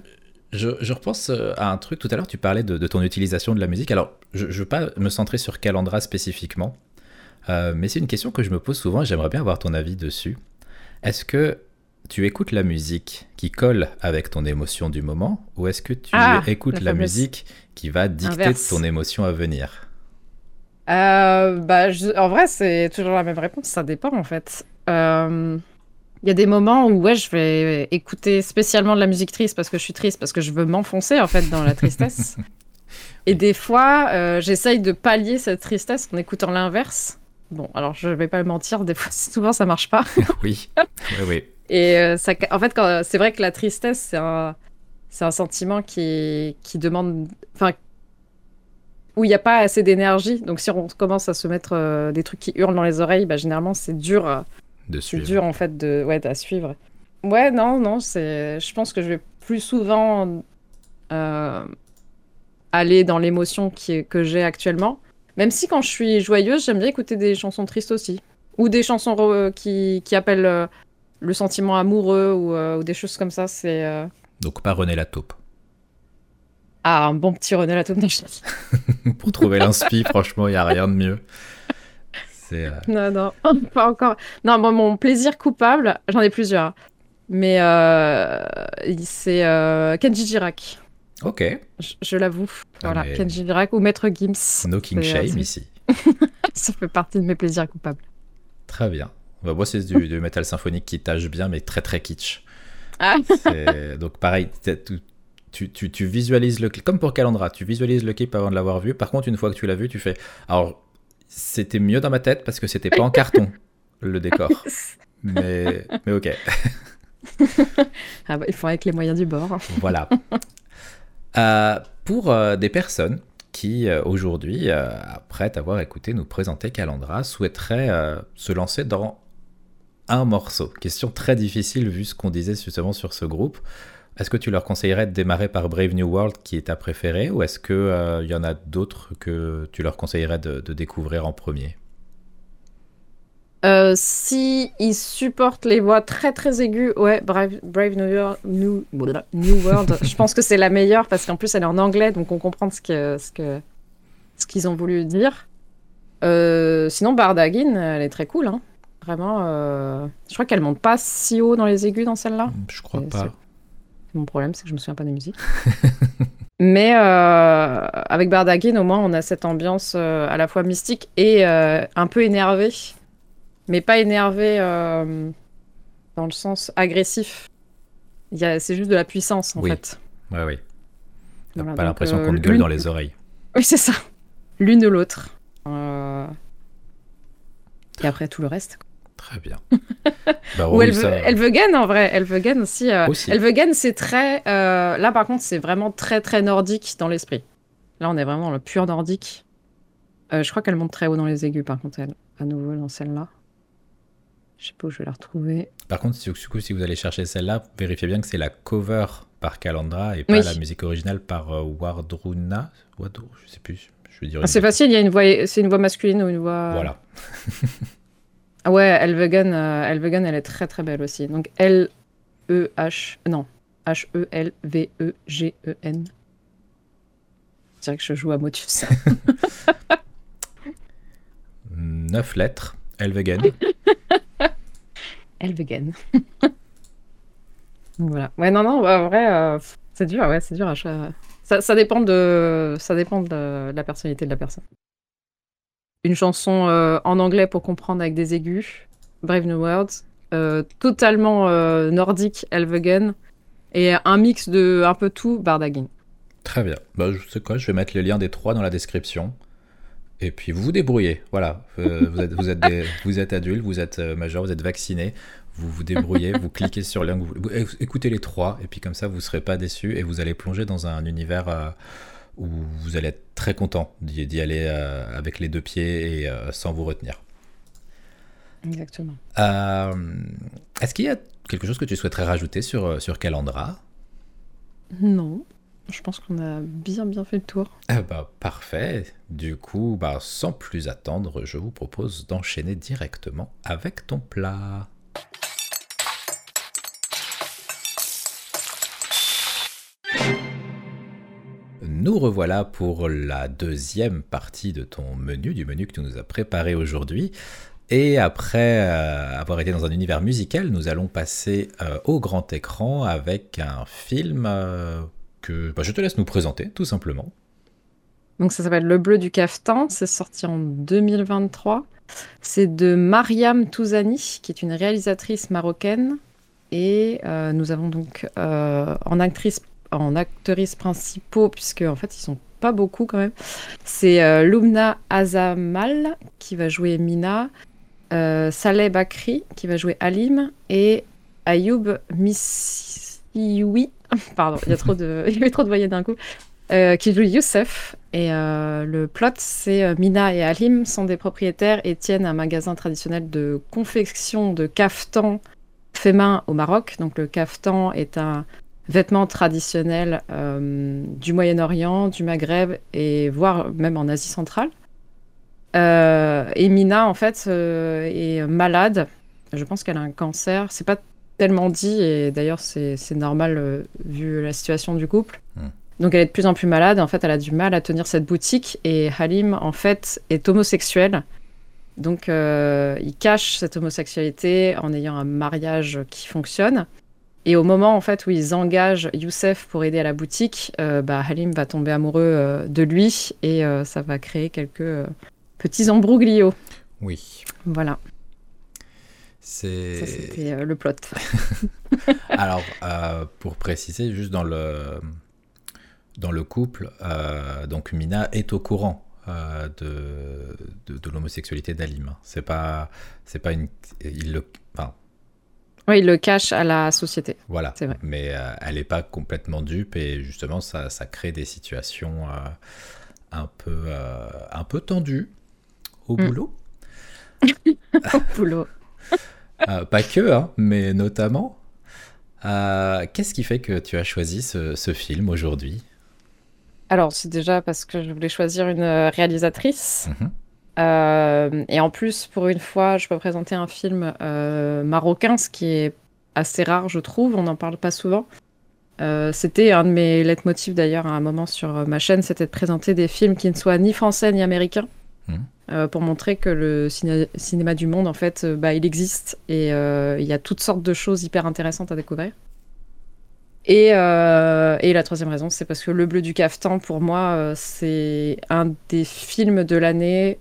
je, repense euh, à un truc. Tout à l'heure, tu parlais de, ton utilisation de la musique. Alors, je ne veux pas me centrer sur Calandra spécifiquement, euh, mais c'est une question que je me pose souvent et j'aimerais bien avoir ton avis dessus. Est-ce que tu écoutes la musique qui colle avec ton émotion du moment ou est-ce que tu ah, écoutes la, musique qui va dicter ton émotion à venir? Bah, En vrai, c'est toujours la même réponse. Ça dépend en fait. Euh... Il y a des moments où ouais, je vais écouter spécialement de la musique triste parce que je suis triste, parce que je veux m'enfoncer en fait dans la tristesse. Et des fois, euh, j'essaye de pallier cette tristesse en écoutant l'inverse. Bon, alors je vais pas mentir, des fois, souvent ça marche pas. oui, oui, oui. Et euh, ça, en fait, c'est vrai que la tristesse, c'est un, c'est un sentiment qui, qui demande, enfin, où il n'y a pas assez d'énergie. Donc si on commence à se mettre euh, des trucs qui hurlent dans les oreilles, bah, généralement c'est dur c'est dur en fait de ouais à suivre. Ouais non non c'est je pense que je vais plus souvent euh, aller dans l'émotion qui que j'ai actuellement. Même si quand je suis joyeuse j'aime bien écouter des chansons tristes aussi ou des chansons qui, qui appellent euh, le sentiment amoureux ou, euh, ou, des choses comme ça. C'est donc pas René Lataupe. Ah un bon petit René Lataupe. Pour trouver l'inspi franchement il y a rien de mieux. Euh, non, non, pas encore. Non, mon plaisir coupable, j'en ai plusieurs. Mais euh, c'est euh, Kenji Girac. Ok. Je, l'avoue. Ah, voilà, Kenji Girac ou Maître Gims. No King Shame ici. Ça fait partie de mes plaisirs coupables. Très bien. Bah, moi, c'est du, du métal symphonique qui tâche bien, mais très très kitsch. Ah. Donc pareil, tu, tu, tu, visualises le clip, comme pour Calandra, tu visualises le clip avant de l'avoir vu. Par contre, une fois que tu l'as vu, tu fais. Alors, c'était mieux dans ma tête parce que c'était pas en carton le décor. Mais, mais ok. ah bah, il faut avec les moyens du bord. voilà. Euh, pour euh, des personnes qui euh, aujourd'hui, après avoir écouté nous présenter Calandra, souhaiteraient se lancer dans un morceau. Question très difficile vu ce qu'on disait justement sur ce groupe. Est-ce que tu leur conseillerais de démarrer par Brave New World, qui est ta préférée, ou est-ce qu'il il y en a d'autres que tu leur conseillerais de, découvrir en premier? Euh, si ils supportent les voix très très aiguës, ouais, Brave, Brave New, New, World, je pense que c'est la meilleure parce qu'en plus elle est en anglais, donc on comprend ce que ce que ce qu'ils ont voulu dire. Euh, sinon, Bardagin, elle est très cool, hein. Vraiment. Euh, je crois qu'elle monte pas si haut dans les aigus dans celle-là. Je crois pas. Mon problème, c'est que je me souviens pas des musiques. Mais euh, avec Bardagin, au moins, on a cette ambiance euh, à la fois mystique et euh, un peu énervée. Mais pas énervée dans le sens agressif. C'est juste de la puissance, en fait. Oui, oui. T'as pas l'impression qu'on te gueule dans les oreilles. Oui, c'est ça. L'une ou l'autre. Et après, tout le reste. Très bien. bah, Ou elle, veut, en vrai. Elle veut aussi. Euh, aussi. Elle veut c'est très. Euh, là, par contre, c'est vraiment très, très nordique dans l'esprit. Là, on est vraiment dans le pur nordique. Euh, je crois qu'elle monte très haut dans les aigus, par contre, elle. À nouveau, dans celle-là. Je sais pas où je vais la retrouver. Par contre, si, si vous allez chercher celle-là, vérifiez bien que c'est la cover par Calandra et pas la musique originale par Wardruna. Wardruna, je sais plus. Ah, c'est facile, il y a une voix, c'est une voix masculine ou une voix. Voilà. Ah ouais, Elvegen, euh, Elvegen, elle est très très belle aussi. Donc L E H non H E L V E G E N. Je dirais que je joue à Motus. Neuf lettres. Elvegen. Elvegen. voilà. Ouais non non, en vrai, euh, c'est dur, ouais, c'est dur à ça, ça, dépend de ça dépend de la personnalité de la personne une chanson euh, en anglais pour comprendre avec des aigus, Brave New World, euh, totalement euh, nordique, Elvegen, et un mix de un peu tout, Bardagin. Très bien. Bah, je quoi, je vais mettre les liens des trois dans la description. Et puis vous vous débrouillez, voilà. vous, êtes, adulte, vous êtes majeur, vous êtes vacciné, vous vous débrouillez, vous cliquez sur le lien, vous, écoutez les trois, et puis comme ça vous ne serez pas déçus et vous allez plonger dans un univers où vous allez être très content d'y aller euh, avec les deux pieds et euh, sans vous retenir. Exactement. Euh, est-ce qu'il y a quelque chose que tu souhaiterais rajouter sur, sur Calandra? Non. Je pense qu'on a bien bien fait le tour. Ah bah, parfait. Du coup, bah, sans plus attendre, je vous propose d'enchaîner directement avec ton plat. Nous revoilà pour la deuxième partie de ton menu, du menu que tu nous as préparé aujourd'hui. Et après euh, avoir été dans un univers musical, nous allons passer euh, au grand écran avec un film euh, que bah, je te laisse nous présenter, tout simplement. Donc ça s'appelle Le Bleu du Caftan, c'est sorti en 2023. C'est de Mariam Touzani, qui est une réalisatrice marocaine. Et nous avons donc en actrice en actrices principaux, puisque en fait ils sont pas beaucoup quand même. C'est euh, Lumna Azamal qui va jouer Mina, euh, Saleh Bakri qui va jouer Alim et Ayoub Missioui, pardon, il y a trop de, il y avait trop de voyelles d'un coup, euh, qui joue Youssef. Et le plot, c'est Mina et Alim sont des propriétaires et tiennent un magasin traditionnel de confection de caftan fait main au Maroc. Donc le caftan est un vêtements traditionnels euh, du Moyen-Orient, du Maghreb et voire même en Asie centrale. Euh, et Mina, en fait, euh, est malade. Je pense qu'elle a un cancer. C'est pas tellement dit, et d'ailleurs, c'est normal vu la situation du couple. Hmm. Donc, elle est de plus en plus malade. En fait, elle a du mal à tenir cette boutique. Et Halim, en fait, est homosexuel. Donc, il cache cette homosexualité en ayant un mariage qui fonctionne. Et au moment en fait où ils engagent Youssef pour aider à la boutique, euh, bah, Halim va tomber amoureux euh, de lui et euh, ça va créer quelques petits embrouglios. Oui. Voilà. C'est... Ça, c'était le plot. Alors, pour préciser, juste dans le, dans le couple, donc Mina est au courant de, de, l'homosexualité d'Alim. C'est pas, c'est pas une, il le, enfin, oui, il le cache à la société. Voilà. C'est vrai. Mais euh, elle n'est pas complètement dupe et justement, ça, ça crée des situations euh, un, peu, euh, un peu tendues au mm. boulot. au boulot. pas que, hein, mais notamment. Qu'est-ce qui fait que tu as choisi ce, ce film aujourd'hui? Alors, c'est déjà parce que je voulais choisir une réalisatrice. Mm-hmm. Euh, et en plus, pour une fois, je peux présenter un film euh, marocain, ce qui est assez rare, je trouve. On n'en parle pas souvent. Euh, c'était un de mes leitmotifs d'ailleurs à un moment sur ma chaîne, c'était de présenter des films qui ne soient ni français ni américains, mmh. pour montrer que le cinéma du monde, en fait, bah, il existe et il y a toutes sortes de choses hyper intéressantes à découvrir. Et, et, la troisième raison, c'est parce que Le Bleu du Caftan, pour moi, c'est un des films de l'année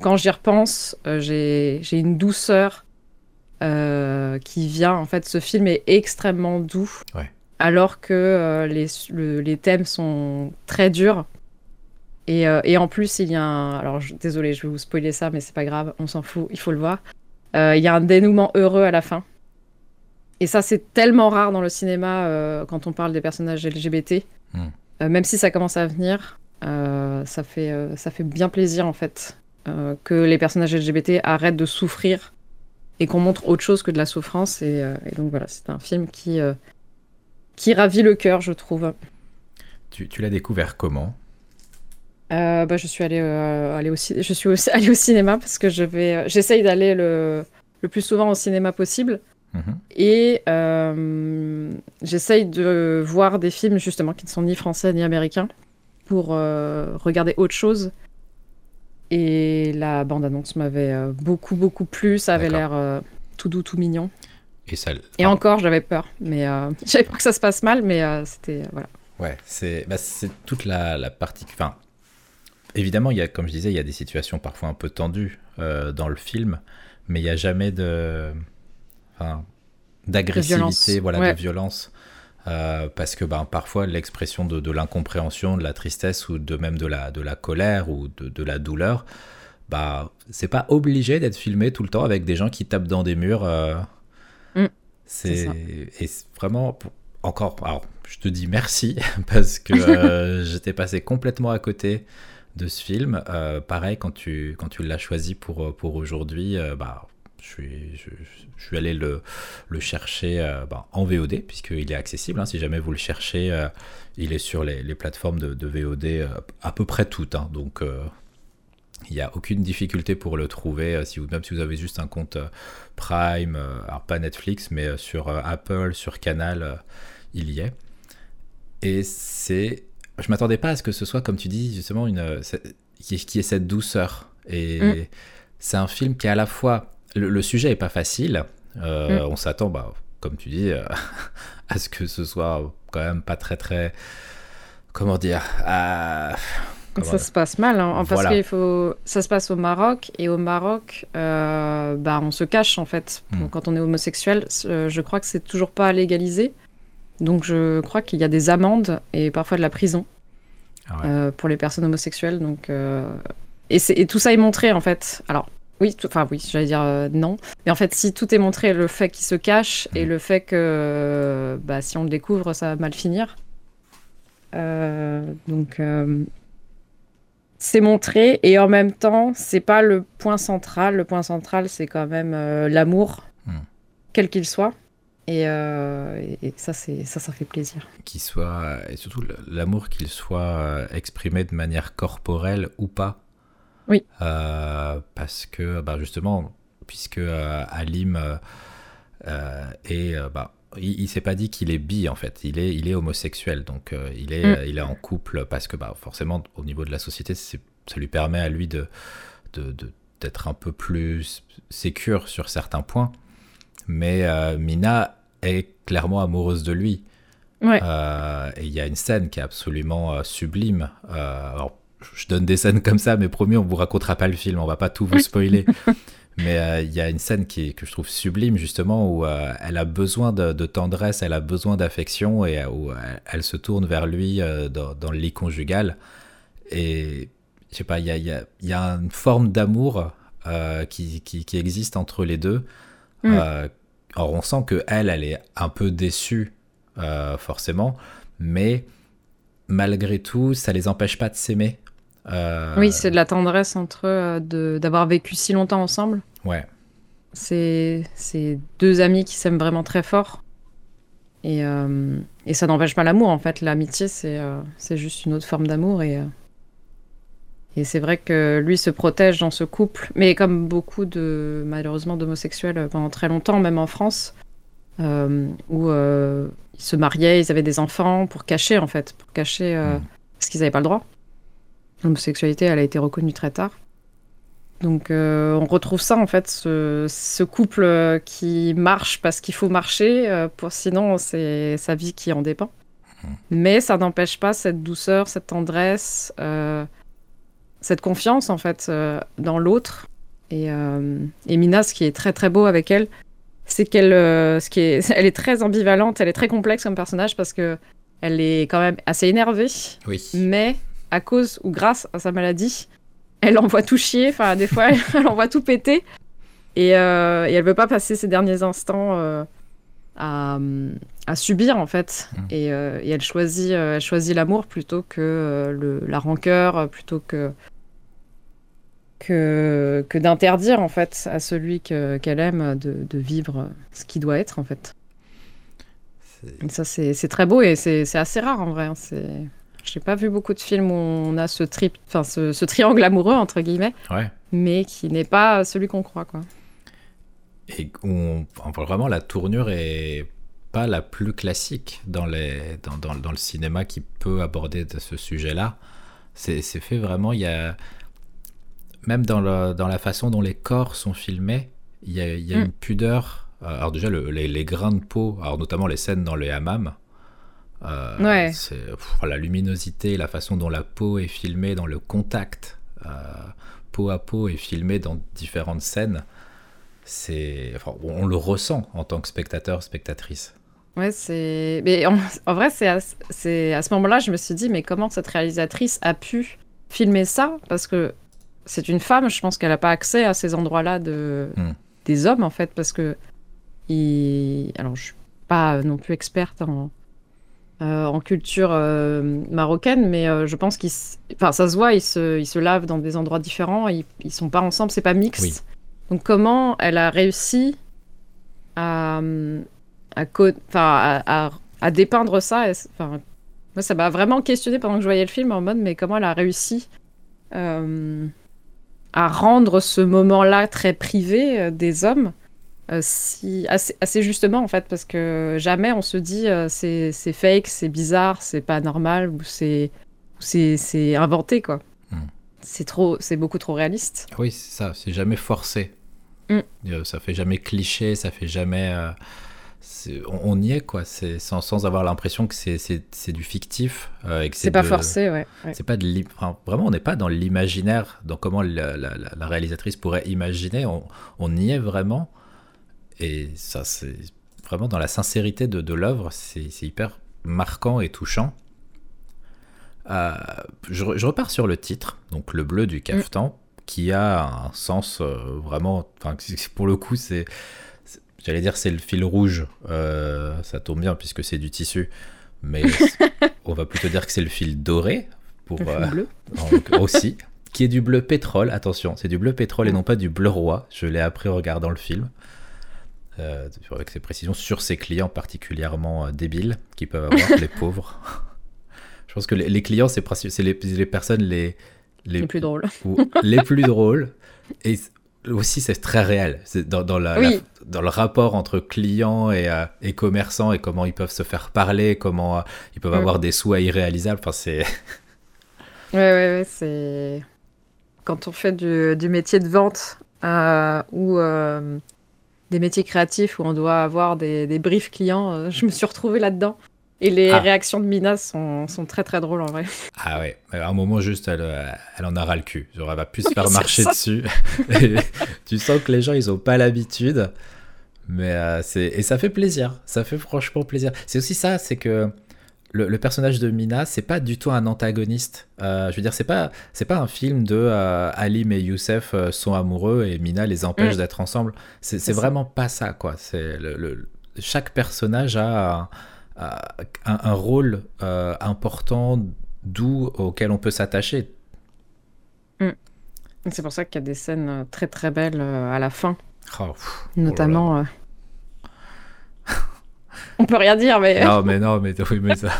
quand j'y repense, euh, j'ai une douceur qui vient. En fait, ce film est extrêmement doux. Alors que les, les thèmes sont très durs. Et, et, en plus, il y a un. Alors, désolé, je vais vous spoiler ça, mais c'est pas grave, on s'en fout, il faut le voir. il y a un dénouement heureux à la fin. Et ça, c'est tellement rare dans le cinéma euh, quand on parle des personnages LGBT. Hmm. Euh, même si ça commence à venir, euh, ça, fait, ça fait bien plaisir en fait que les personnages LGBT arrêtent de souffrir et qu'on montre autre chose que de la souffrance. Et, donc voilà, c'est un film qui, qui ravit le cœur, je trouve. Tu, tu l'as découvert comment? Bah, je suis allée, aller aussi, je suis aussi allée au cinéma parce que je vais, j'essaye d'aller le, le plus souvent au cinéma possible. Mhm. Et euh, j'essaye de voir des films justement qui ne sont ni français ni américains pour euh, regarder autre chose. Et la bande-annonce m'avait euh, beaucoup, beaucoup plu. Ça avait l'air tout doux, tout mignon. Et, ça... et encore, j'avais peur. Mais j'avais peur que ça se passe mal, mais c'était. voilà. Ouais, c'est bah, toute la, la partie. Enfin, évidemment, il y a, comme je disais, il y a des situations parfois un peu tendues dans le film, mais il n'y a jamais de d'agressivité, voilà, de violence. Euh, parce que ben, parfois l'expression de, l'incompréhension, de la tristesse ou de même de la, de la colère ou de, la douleur, bah, c'est pas obligé d'être filmé tout le temps avec des gens qui tapent dans des murs. Euh. Mm. c'est et vraiment encore. Alors, je te dis merci parce que euh, j'étais passé complètement à côté de ce film. pareil quand tu quand tu l'as choisi pour pour aujourd'hui, bah je suis, je, suis allé le, le chercher euh, ben, en VOD, puisqu'il est accessible. Hein, si jamais vous le cherchez, euh, il est sur les, les plateformes de, de VOD euh, à peu près toutes. Hein, donc, il n'y a aucune difficulté pour le trouver, si vous, même si vous avez juste un compte Prime, alors pas Netflix, mais sur Apple, sur Canal, il y est. Et c'est. Je m'attendais pas à ce que ce soit, comme tu dis, justement, une, qui, qui est cette douceur. Et mm. c'est un film qui est à la fois le, sujet est pas facile. Euh, mm. On s'attend, bah, comme tu dis, euh, à ce que ce soit quand même pas très très. Comment dire Ça se passe mal, hein, parce qu'il faut. Ça se passe au Maroc, et au Maroc, euh, bah, on se cache en fait. Mm. Quand on est homosexuel, je crois que c'est toujours pas légalisé. Donc je crois qu'il y a des amendes et parfois de la prison ah pour les personnes homosexuelles. Donc, et, et, tout ça est montré en fait. Alors, oui, enfin oui, j'allais dire euh, non. Mais en fait, si tout est montré, le fait qu'il se cache et mm. le fait que euh, bah, si on le découvre, ça va mal finir. Euh, donc, c'est montré et en même temps, c'est pas le point central. Le point central, c'est quand même l'amour, mm. quel qu'il soit. Et, et, ça, c'est ça, ça fait plaisir. Qu'il soit et surtout l'amour qu'il soit exprimé de manière corporelle ou pas. Oui. Euh, parce que, bah, justement, puisque euh, Alim euh, est. Bah, il, ne s'est pas dit qu'il est bi en fait, il est, il est homosexuel, donc il, est, mm. il est en couple parce que bah, forcément au niveau de la société, ça lui permet à lui de, d'être un peu plus sécure sur certains points. Mais Mina est clairement amoureuse de lui. Ouais. et il y a une scène qui est absolument sublime. alors je donne des scènes comme ça, mais promis, on vous racontera pas le film, on va pas tout vous spoiler. mais euh, il y a une scène qui que je trouve sublime, justement, où euh, elle a besoin de, tendresse, elle a besoin d'affection, et euh, où elle, se tourne vers lui dans, le lit conjugal. Et je sais pas, il y a, y, y a, une forme d'amour qui, qui, existe entre les deux. Mm. alors on sent que elle, elle est un peu déçue, forcément, mais malgré tout, ça les empêche pas de s'aimer. Euh, oui, c'est de la tendresse entre eux, d'avoir vécu si longtemps ensemble. Ouais. C'est deux amis qui s'aiment vraiment très fort. Et, euh, et ça n'empêche pas l'amour, en fait. L'amitié, c'est euh, juste une autre forme d'amour. Et, et c'est vrai que lui se protège dans ce couple. Mais comme beaucoup de, malheureusement, d'homosexuels pendant très longtemps, même en France, où ils se mariaient, ils avaient des enfants pour cacher, en fait. Pour cacher. Mm. Parce qu'ils n'avaient pas le droit. L'homosexualité, elle a été reconnue très tard. Donc euh, on retrouve ça en fait, ce, couple qui marche parce qu'il faut marcher, euh, pour sinon c'est sa vie qui en dépend. Mhm. Mais ça n'empêche pas cette douceur, cette tendresse, euh, cette confiance en fait dans l'autre. Et, et, Mina, ce qui est très très beau avec elle, c'est qu'elle ce qui est, elle est très ambivalente, elle est très complexe comme personnage parce que elle est quand même assez énervée. Oui. Mais à cause ou grâce à sa maladie, elle envoie tout chier. Enfin, des fois, elle, envoie tout péter. Et, euh, et, elle veut pas passer ses derniers instants euh, à, à, subir, en fait. Mmh. Et, euh, et, elle choisit, elle choisit l'amour plutôt que le, la rancœur, plutôt que que, que d'interdire, en fait, à celui qu'elle aime de, de, vivre ce qui doit être, en fait. Ça, c'est très beau et c'est assez rare, en vrai. Hein. C'est je n'ai pas vu beaucoup de films où on a ce, trip, ce, ce triangle amoureux, entre guillemets, mais qui n'est pas celui qu'on croit. Quoi. Et où vraiment la tournure est pas la plus classique dans, les, dans, dans, dans le cinéma qui peut aborder ce sujet-là. C'est fait vraiment, il y a... Même dans, le, dans la façon dont les corps sont filmés, il y a, il y a mm. une pudeur. Alors déjà, les, les, grains de peau, alors notamment les scènes dans les hammams, euh, ouais. La luminosité, la façon dont la peau est filmée, dans le contact euh, peau à peau est filmé dans différentes scènes. C'est, enfin, on le ressent en tant que spectateur, spectatrice. Ouais, c'est. Mais en, vrai, c'est à, à, ce moment-là, je me suis dit, mais comment cette réalisatrice a pu filmer ça? Parce que c'est une femme, je pense qu'elle n'a pas accès à ces endroits-là de... Hmm. des hommes, en fait, parce que. Il... Alors, je suis pas non plus experte en, euh, en culture euh, marocaine, mais euh, je pense qu'ils, enfin, ça se voit, ils se, ils se lavent dans des endroits différents, ils, ils sont pas ensemble, c'est pas mixte. Donc comment elle a réussi à, à, à, à dépeindre ça? Enfin, moi, ça m'a vraiment questionné pendant que je voyais le film en mode, mais comment elle a réussi à rendre ce moment-là très privé des hommes? Euh, si, assez, justement en fait parce que jamais on se dit euh, c'est fake, c'est bizarre, c'est pas normal ou c'est c'est inventé quoi. Hmm. C'est trop, c'est beaucoup trop réaliste. Oui, c'est ça, c'est jamais forcé. Hmm. Euh, ça fait jamais cliché, ça fait jamais. on, y est quoi, c'est sans, sans avoir l'impression que c'est du fictif et que c'est pas forcé, ouais. C'est pas de vraiment on n'est pas dans l'imaginaire, dans comment la, la, réalisatrice pourrait imaginer. On, on y est vraiment. Et ça, c'est vraiment dans la sincérité de, de l'œuvre, c'est hyper marquant et touchant. Euh, je, repars sur le titre, donc le bleu du cafetan, qui a un sens euh, vraiment. Pour le coup, c'est. J'allais dire c'est le fil rouge, euh, ça tombe bien puisque c'est du tissu, mais on va plutôt dire que c'est le fil doré pour bleu. aussi, qui est du bleu pétrole. Attention, c'est du bleu pétrole et non pas du bleu roi. Je l'ai appris en regardant le film. Euh, avec ses précisions sur ses clients particulièrement euh, débiles qui peuvent avoir, les pauvres. Je pense que les, clients, c'est les, les, personnes les, les, plus drôles. les plus drôles. Et aussi, c'est très réel. Dans, dans, la, dans le rapport entre clients et, euh, et commerçants et comment ils peuvent se faire parler, comment ils peuvent mm. avoir des souhaits irréalisables. Enfin, c'est. Ouais, ouais, ouais. C'est. Quand on fait du, du métier de vente ou des métiers créatifs où on doit avoir des, des briefs clients, euh, je me suis retrouvée là-dedans. Et les ah. réactions de Mina sont, sont, très très drôles en vrai. Ah ouais, à un moment juste, elle, euh, elle en a ras le cul. Genre, elle va plus se faire marcher dessus. tu sens que les gens, ils ont pas l'habitude. Mais euh, c'est et ça fait plaisir. Ça fait franchement plaisir. C'est aussi ça, c'est que le, personnage de Mina, c'est pas du tout un antagoniste. Euh, je veux dire, c'est pas, c'est pas un film de euh, Alim et Youssef euh, sont amoureux et Mina les empêche mm. d'être ensemble. C'est vraiment pas ça, quoi. C'est le, chaque personnage a, un, rôle important, doux, auquel on peut s'attacher. Mm. C'est pour ça qu'il y a des scènes très très belles à la fin. Oh, Notamment. On peut rien dire, mais. Non, mais non, mais oui, mais ça.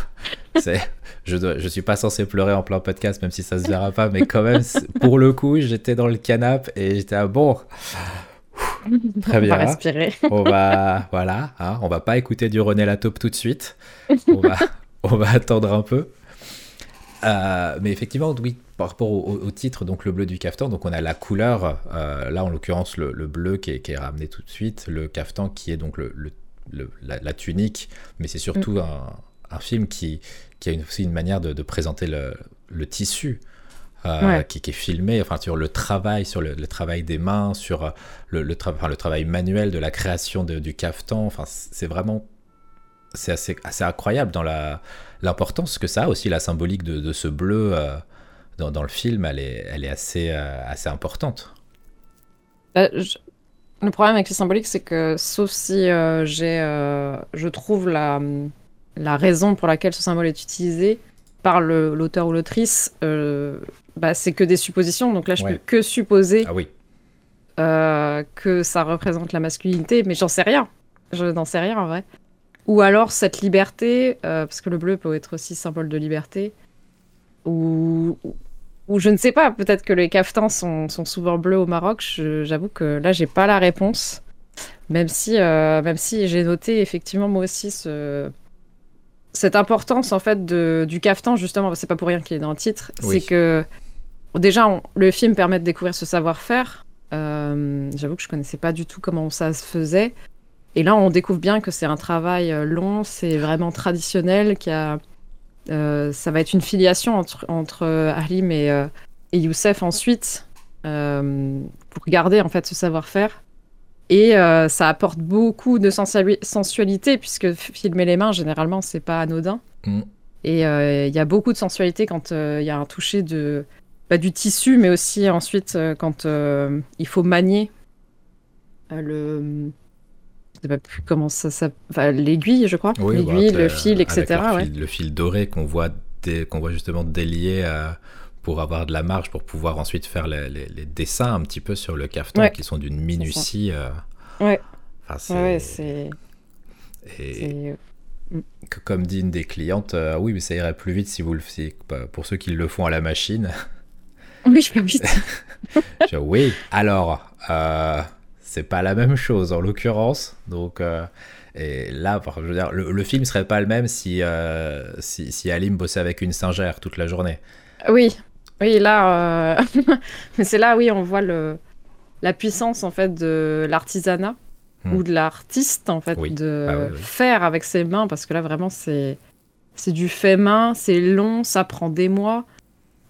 C'est. Je, dois, je suis pas censé pleurer en plein podcast, même si ça se verra pas, mais quand même, pour le coup, j'étais dans le canapé et j'étais à bon. Très bien. On va respirer. On va, voilà, hein, on va pas écouter du René Lataupe tout de suite. On va, on va attendre un peu. Euh, mais effectivement, oui, par rapport au, titre, donc le bleu du caftan, donc on a la couleur, euh, là en l'occurrence le, bleu qui est, qui est, ramené tout de suite, le caftan qui est donc le, le la, tunique, mais c'est surtout mm. un, film qui, qui, a une, aussi une manière de, présenter le, tissu. qui, est filmé, enfin sur le travail, sur le, travail des mains, sur le, le, le travail manuel de la création du cafetan. Enfin, c'est vraiment c'est assez, assez incroyable dans l'importance que ça a aussi la symbolique de, ce bleu dans, dans, le film. Elle est, elle est assez, assez importante. Bah, le problème avec les symboliques, c'est que sauf si euh, j'ai, euh, je trouve la, la raison pour laquelle ce symbole est utilisé par l'auteur ou l'autrice, euh, bah, c'est que des suppositions. Donc là, je peux que supposer ah oui. que ça représente la masculinité, mais j'en sais rien. Je n'en sais rien en vrai. Ou alors cette liberté, parce que le bleu peut être aussi symbole de liberté, ou, ou je ne sais pas, peut-être que les caftans sont, sont souvent bleus au Maroc. J'avoue que là, j'ai pas la réponse. Même si, euh, même si j'ai noté effectivement moi aussi ce, cette importance en fait de, du caftan justement. C'est pas pour rien qu'il est dans le titre. C'est que déjà le film permet de découvrir ce savoir-faire. Euh, j'avoue que je connaissais pas du tout comment ça se faisait. Et là, on découvre bien que c'est un travail euh, long, c'est vraiment traditionnel, qui a ça va être une filiation entre, entre Halim et, euh, et Youssef ensuite euh, pour garder en fait ce savoir-faire. Et ça apporte beaucoup de sensualité puisque filmer les mains généralement c'est pas anodin. Mm. Et il y a beaucoup de sensualité quand il y a un toucher de bah, du tissu, mais aussi ensuite quand il faut manier le sais pas plus comment ça s'appelle. l'aiguille, je crois. l'aiguille, le fil, etc. Le, fil, doré qu'on voit, qu'on voit justement délié euh, pour avoir de la marge, pour pouvoir ensuite faire les, dessins un petit peu sur le cafeton qui sont d'une minutie. Euh... Ouais. Enfin, c'est. Et mm. comme dit une des clientes, euh, oui, mais ça irait plus vite si vous le faisiez. Pour ceux qui le font à la machine. Oui, je peux vite. oui, alors, euh, c'est pas la même chose en l'occurrence. Donc, euh, et là, je veux dire, le, film serait pas le même si, euh, si, si, Alim bossait avec une singère toute la journée. Oui, oui, là, euh, mais c'est là, oui, on voit le, la puissance en fait de l'artisanat hmm. ou de l'artiste en fait de ah faire avec ses mains parce que là vraiment c'est c'est du fait main, c'est long, ça prend des mois.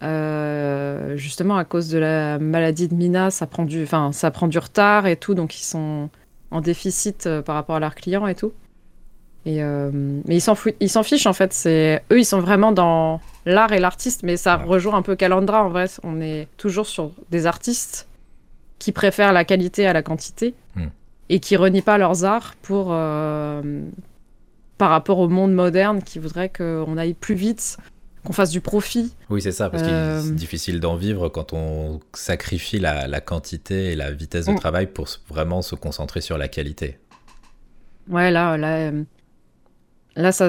Euh, justement, à cause de la maladie de Mina, ça prend du, enfin, ça prend du retard et tout, donc ils sont en déficit euh, par rapport à leurs clients et tout. Et euh, mais ils s'en, ils s'en fichent en fait. C'est eux, ils sont vraiment dans l'art et l'artiste, mais ça rejoint un peu Calandra en vrai. On est toujours sur des artistes qui préfèrent la qualité à la quantité hmm. et qui renient pas leurs arts pour par rapport au monde moderne qui voudrait qu'on aille plus vite, qu'on fasse du profit. Oui, c'est ça, parce que c'est euh, difficile d'en vivre quand on sacrifie la, quantité et la vitesse de mm. travail pour vraiment se concentrer sur la qualité. Ouais, là, là, euh, là ça,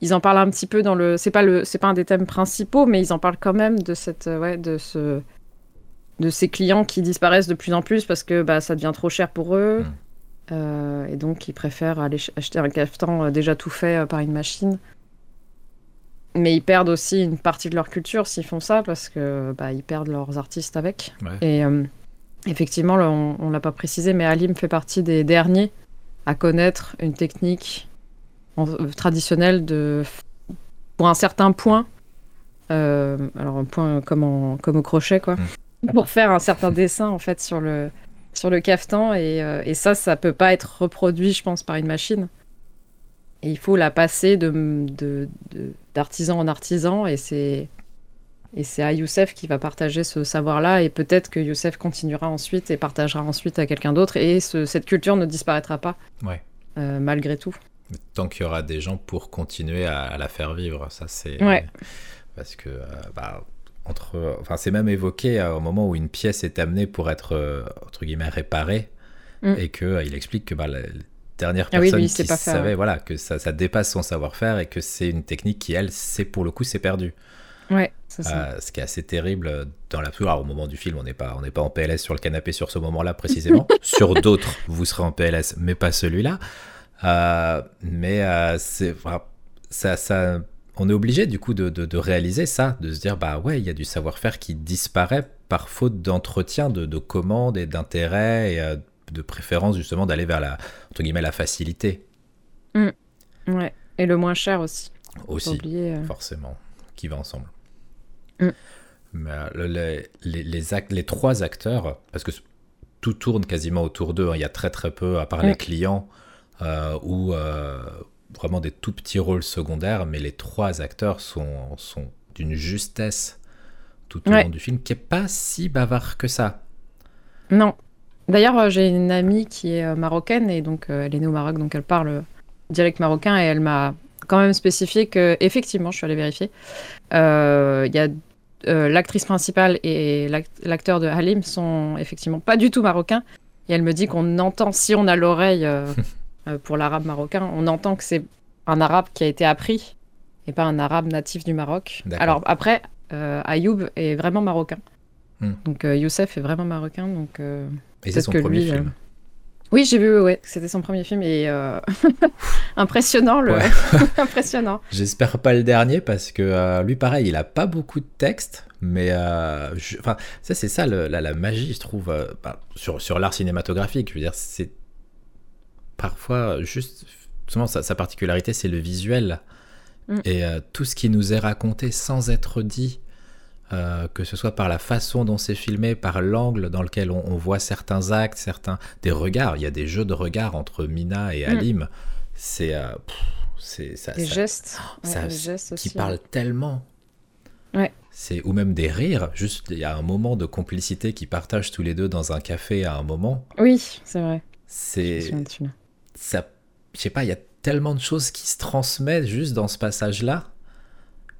ils en parlent un petit peu dans le. C'est pas le, c'est pas un des thèmes principaux, mais ils en parlent quand même de cette, euh, ouais, de ce, de ces clients qui disparaissent de plus en plus parce que bah, ça devient trop cher pour eux. Mm. et donc, ils préfèrent aller acheter un cafetan déjà tout fait par une machine mais ils perdent aussi une partie de leur culture s'ils font ça parce que bah, ils perdent leurs artistes avec. Et euh, effectivement, on, ne l'a pas précisé, mais Alim fait partie des derniers à connaître une technique euh, traditionnelle de pour un certain point. Euh, alors un point comme, comme au crochet quoi, mm. pour faire un certain dessin en fait sur le sur le cafetan et, et ça ça peut pas être reproduit je pense par une machine. Et il faut la passer de, d'artisan en artisan et c'est et c'est à Youssef qui va partager ce savoir-là et peut-être que Youssef continuera ensuite et partagera ensuite à quelqu'un d'autre et cette culture ne disparaîtra pas ouais. Euh, malgré tout. Tant qu'il y aura des gens pour continuer à, la faire vivre, ça c'est parce que euh, bah, entre enfin c'est même évoqué euh, au moment où une pièce est amenée pour être entre guillemets réparée mm. et que il explique que bah, dernière ah personne qui savait voilà, que ça, ça dépasse son savoir-faire et que c'est une technique qui, elle, c'est pour le coup, c'est perdu. Ouais, c'est ça. Euh, ce qui est assez terrible dans la Alors, au moment du film, on n'est pas, on n'est pas en PLS sur le canapé sur ce moment-là précisément. sur d'autres, vous serez en PLS, mais pas celui-là. Euh, mais euh, c'est ça, ça, on est obligé du coup de, de, réaliser ça, de se dire bah ouais, il y a du savoir-faire qui disparaît par faute d'entretien, de, de commandes et d'intérêt et de préférence justement d'aller vers la, entre guillemets, la facilité. Mm. Ouais, et le moins cher aussi. Aussi, euh. forcément, qui va ensemble. Mm. les, les, les, trois acteurs, parce que tout tourne quasiment autour d'eux, hein. il y a très très peu, à part les clients, euh, ou euh, vraiment des tout petits rôles secondaires, mais les trois acteurs sont, sont d'une justesse tout au long du film qui est pas si bavard que ça. Non. D'ailleurs, euh, j'ai une amie qui est marocaine et donc elle est née au Maroc, donc elle parle direct marocain et elle m'a quand même spécifié que effectivement, je suis allée vérifier. Il y a euh, l'actrice principale et l'acteur de Halim sont effectivement pas du tout marocains. Et elle me dit qu'on entend, si on a l'oreille euh, euh, pour l'arabe marocain, on entend que c'est un arabe qui a été appris et pas un arabe natif du Maroc. Alors après, Ayoub est vraiment marocain. Hmm. Donc Youssef est vraiment marocain. Donc, et c'est son premier film. Oui, j'ai vu, ouais, c'était son premier film et euh, impressionnant, le... impressionnant. J'espère pas le dernier parce que euh, lui, pareil, il a pas beaucoup de texte, mais euh, enfin, ça c'est ça la, magie, je trouve, bah, sur, sur l'art cinématographique. Je veux dire, c'est parfois juste, souvent sa, sa particularité, c'est le visuel mm. et tout ce qui nous est raconté sans être dit. Euh, que ce soit par la façon dont c'est filmé, par l'angle dans lequel on, voit certains actes, certains des regards. Il y a des jeux de regards entre Mina et mm. Alim. C'est euh, c'est ça, des gestes, ça, qui parlent tellement. Ouais. C'est ou même des rires. Juste, il y a un moment de complicité qui partagent tous les deux dans un café à un moment. Oui, c'est vrai. C'est ça. Je sais pas. Il y a tellement de choses qui se transmettent juste dans ce passage-là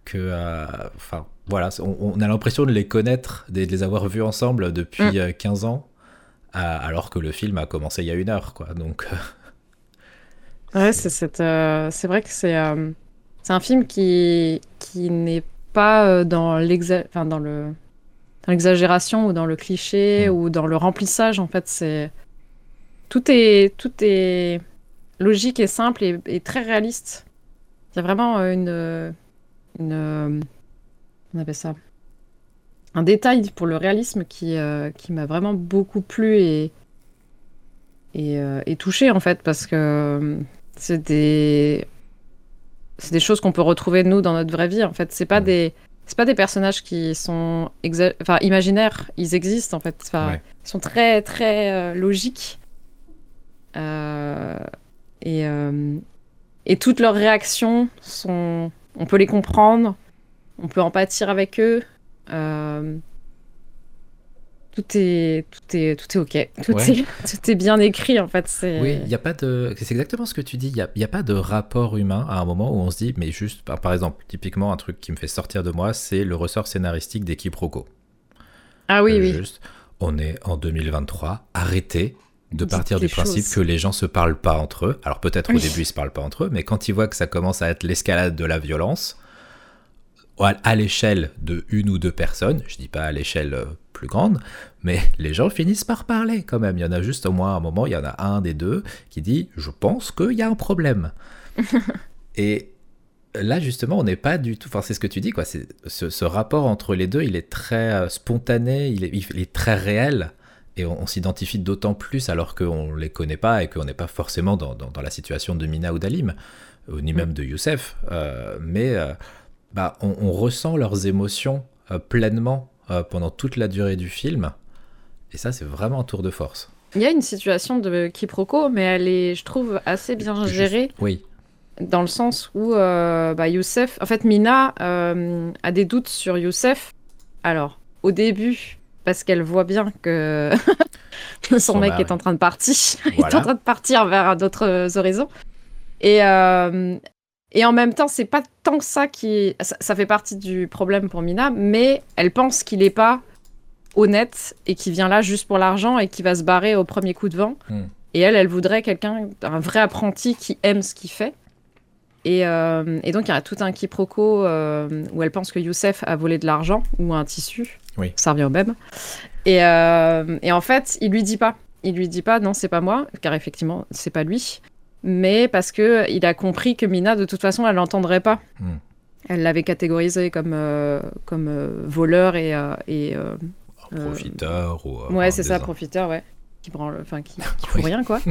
que, euh, enfin, voilà, on, a l'impression de les connaître, de, les avoir vus ensemble depuis 15 mm. euh, ans, alors que le film a commencé il y a une heure, quoi. Donc. Euh. ouais, c'est euh, c'est vrai que c'est un film qui qui n'est pas dans le l'exagération ou dans le cliché mm. ou dans le remplissage. En fait, c'est tout est tout est logique et simple et, et très réaliste. Il y a vraiment une une on appelle ça un détail pour le réalisme qui, euh, qui m'a vraiment beaucoup plu et, et, euh, touché en fait parce que euh, c'est des c'est des choses qu'on peut retrouver nous dans notre vraie vie en fait. C'est pas des c'est pas des personnages qui sont enfin imaginaires. Ils existent en fait. Enfin, ils sont très très logiques. Et et toutes leurs réactions sont on peut les comprendre on peut en pâtir avec eux. Euh, tout est, tout est, tout est ok. Tout, est, tout est bien écrit en fait. Oui, il a pas de. C'est exactement ce que tu dis. Il n'y a, a, pas de rapport humain à un moment où on se dit, mais juste, par, exemple, typiquement, un truc qui me fait sortir de moi, c'est le ressort scénaristique des quiproquos. Ah oui, oui. Juste, on est en 2023, arrêtez de partir du principe que les gens se parlent pas entre eux. Alors peut-être au début ils se parlent pas entre eux, mais quand ils voient que ça commence à être l'escalade de la violence, à l'échelle de une ou deux personnes, je dis pas à l'échelle euh, plus grande, mais les gens finissent par parler quand même. Il y en a juste au moins un moment, il y en a un des deux qui dit Je pense qu'il y a un problème. Et là, justement, on n'est pas du tout. Enfin, c'est ce que tu dis, quoi. C'est ce, rapport entre les deux, il est très euh, spontané, il est, il est, très réel. Et on, s'identifie d'autant plus alors qu'on ne les connaît pas et qu'on n'est pas forcément dans, dans, la situation de Mina ou d'Alim, ni mm. même de Youssef. Euh, mais bah, on, ressent leurs émotions euh, pleinement euh, pendant toute la durée du film. Et ça, c'est vraiment un tour de force. Il y a une situation de quiproquo, mais elle est, je trouve, assez bien gérée. Oui. Dans le sens où euh, bah, Youssef, en fait, Mina a des doutes sur Youssef. Alors, au début, parce qu'elle voit bien que son, mec est en train de partir, est en train de partir vers d'autres horizons. Et et en même temps, c'est pas tant que ça qui. Ça, fait partie du problème pour Mina, mais elle pense qu'il est pas honnête et qu'il vient là juste pour l'argent et qui va se barrer au premier coup de vent. Hmm. Et elle, elle voudrait quelqu'un, un vrai apprenti qui aime ce qu'il fait. Et, euh, et, donc, il y a tout un quiproquo euh, où elle pense que Youssef a volé de l'argent ou un tissu. Oui. Ça revient au même. Et, euh, et, en fait, il lui dit pas. Il lui dit pas, non, c'est pas moi, car effectivement, c'est pas lui mais parce que il a compris que Mina, de toute façon, elle l'entendrait pas. Hmm. Elle l'avait catégorisé comme, euh, comme euh, voleur et. Euh, et profiteur ou. ouais, c'est ça, profiteur, ouais. Qui branle, enfin, qui, qui fout rien, quoi.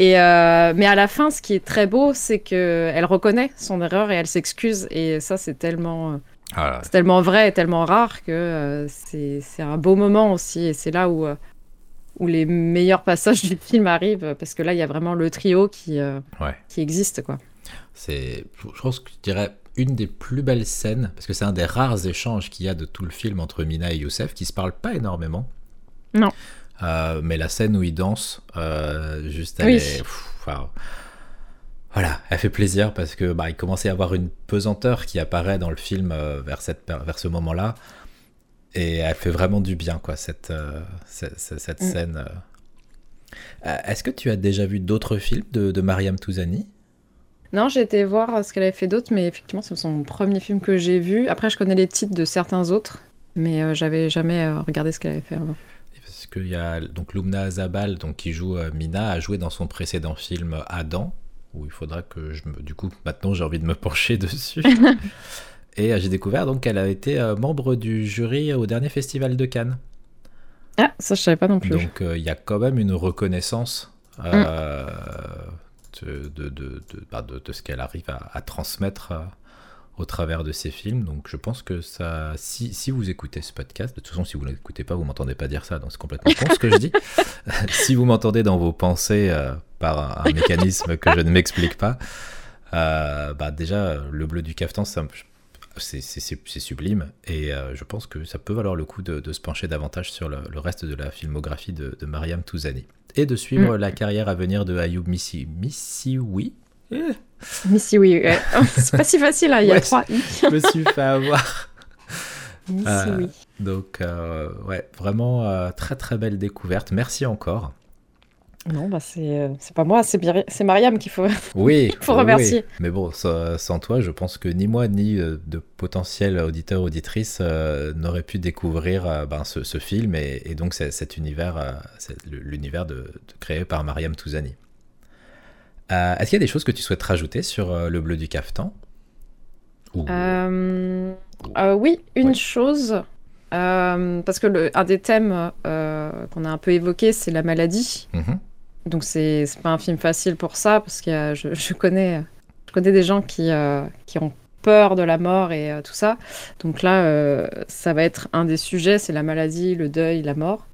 Et mais à la fin, ce qui est très beau, c'est que elle reconnaît son erreur et elle s'excuse. Et ça, c'est tellement Ah c'est tellement vrai et tellement rare que c'est un beau moment aussi. Et c'est là où, où les meilleurs passages du film arrivent, parce que là, il y a vraiment le trio qui, qui existe. quoi. C'est, je pense que je dirais une des plus belles scènes, parce que c'est un des rares échanges qu'il y a de tout le film entre Mina et Youssef, qui se parlent pas énormément. Non. Euh, mais la scène où ils dansent, euh, juste elle voilà, elle fait plaisir parce que bah, il commençait à avoir une pesanteur qui apparaît dans le film euh, vers, cette, vers ce moment-là. Et elle fait vraiment du bien, quoi, cette, cette, cette mm. scène. Est-ce que tu as déjà vu d'autres films de, de Mariam Touzani? Non, j'ai été voir ce qu'elle avait fait d'autre, mais effectivement, c'est son premier film que j'ai vu. Après, je connais les titres de certains autres, mais euh, j'avais jamais euh, regardé ce qu'elle avait fait avant. Parce qu'il y a donc Lumna Azabal, donc qui joue euh, Mina, a joué dans son précédent film Adam, où il faudra que je me. Du coup, maintenant, j'ai envie de me pencher dessus. Et j'ai découvert donc qu'elle a été membre du jury au dernier festival de Cannes. Ah, ça je savais pas non plus. Donc il y a quand même une reconnaissance mm de, de, de, bah, de, ce qu'elle arrive à, transmettre euh, au travers de ses films. Donc je pense que ça, si, si vous écoutez ce podcast, de toute façon si vous ne l'écoutez pas, vous m'entendez pas dire ça, donc c'est complètement con ce que je dis. si vous m'entendez dans vos pensées euh, par un, mécanisme que je ne m'explique pas, euh, bah déjà le bleu du caftan, c'est sublime et je pense que ça peut valoir le coup de, se pencher davantage sur le, reste de la filmographie de, de Mariam Touzani et de suivre mm. la carrière à venir de Ayoub Missi. Missi, oui. Missi, oui. C'est pas si facile, hein, il y a trois i. je me suis fait avoir. Missi, euh. Donc, euh, ouais, vraiment euh, très très belle découverte. Merci encore. Non, bah c'est pas moi, c'est Mariam qu'il faut, oui, faut remercier. Mais bon, sans, toi, je pense que ni moi ni de potentiels auditeurs auditrices n'auraient pu découvrir ben, ce, film et, donc cet univers, l'univers de, créé par Mariam Touzani. Est-ce qu'il y a des choses que tu souhaites rajouter sur le bleu du cafetan Oui, une chose. parce que le, un des thèmes qu'on a un peu évoqué, c'est la maladie. Mm-hmm. Donc c'est pas un film facile pour ça, parce que je, je, connais, je connais des gens qui, euh, qui ont peur de la mort et euh, tout ça. Donc là, euh, ça va être un des sujets, c'est la maladie, le deuil, la mort.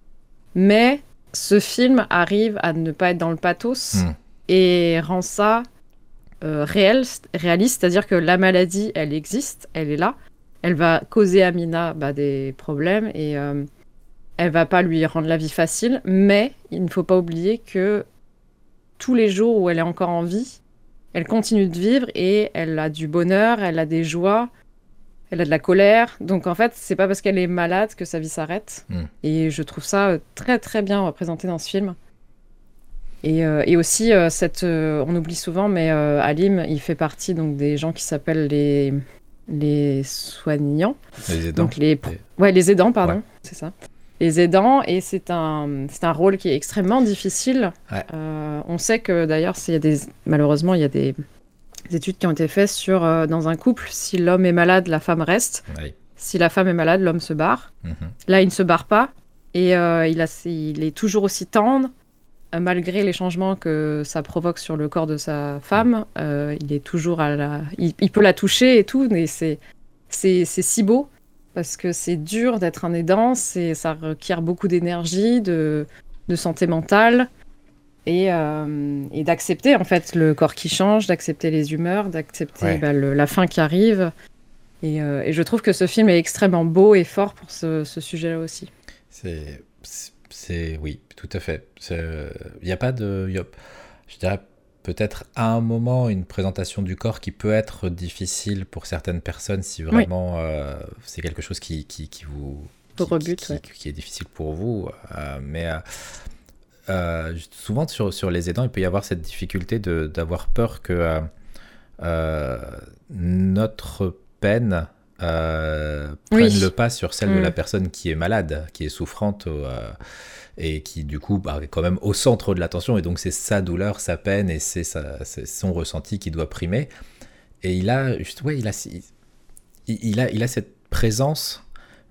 Mais ce film arrive à ne pas être dans le pathos hmm. et rend ça réel, réaliste, c'est-à-dire que la maladie, elle existe, elle est là. Elle va causer à Mina bah, des problèmes et elle va pas lui rendre la vie facile, mais il ne faut pas oublier que tous les jours où elle est encore en vie, elle continue de vivre et elle a du bonheur, elle a des joies, elle a de la colère. Donc en fait, c'est pas parce qu'elle est malade que sa vie s'arrête. Hmm. Et je trouve ça euh, très très bien représenté dans ce film. Et, euh, aussi, euh, cette, on oublie souvent, mais Alim, il fait partie donc des gens qui s'appellent les les soignants. Les aidants. Donc les, ouais, les aidants, pardon, c'est ça les aidants et c'est un, c'est un rôle qui est extrêmement difficile. Euh, on sait que d'ailleurs, malheureusement, il y a des, études qui ont été faites sur euh, dans un couple, si l'homme est malade, la femme reste. Si la femme est malade, l'homme se barre. Mhm. Là, il ne se barre pas et euh, il, a, il est toujours aussi tendre. Malgré les changements que ça provoque sur le corps de sa femme, il est toujours à la, il, il peut la toucher et tout, mais c'est, c'est, c'est si beau parce que c'est dur d'être un aidant, ça requiert beaucoup d'énergie, de, santé mentale et, euh, et d'accepter en fait le corps qui change, d'accepter les humeurs, d'accepter bah, la fin qui arrive. Euh, et, je trouve que ce film est extrêmement beau et fort pour ce, sujet-là aussi. C'est, oui, tout à fait. Il n'y a pas de, je dirais peut-être à un moment une présentation du corps qui peut être difficile pour certaines personnes si vraiment euh, c'est quelque chose qui, qui, qui vous qui, qui, est difficile pour vous. Euh, mais euh, souvent sur, sur les aidants, il peut y avoir cette difficulté d'avoir peur que notre peine prenne le pas sur celle de la mm. personne qui est malade, qui est souffrante et qui du coup bah, est quand même au centre de l'attention et donc c'est sa douleur, sa peine et c'est son ressenti qui doit primer. Et il a, ouais, il a, il, a, il a cette présence,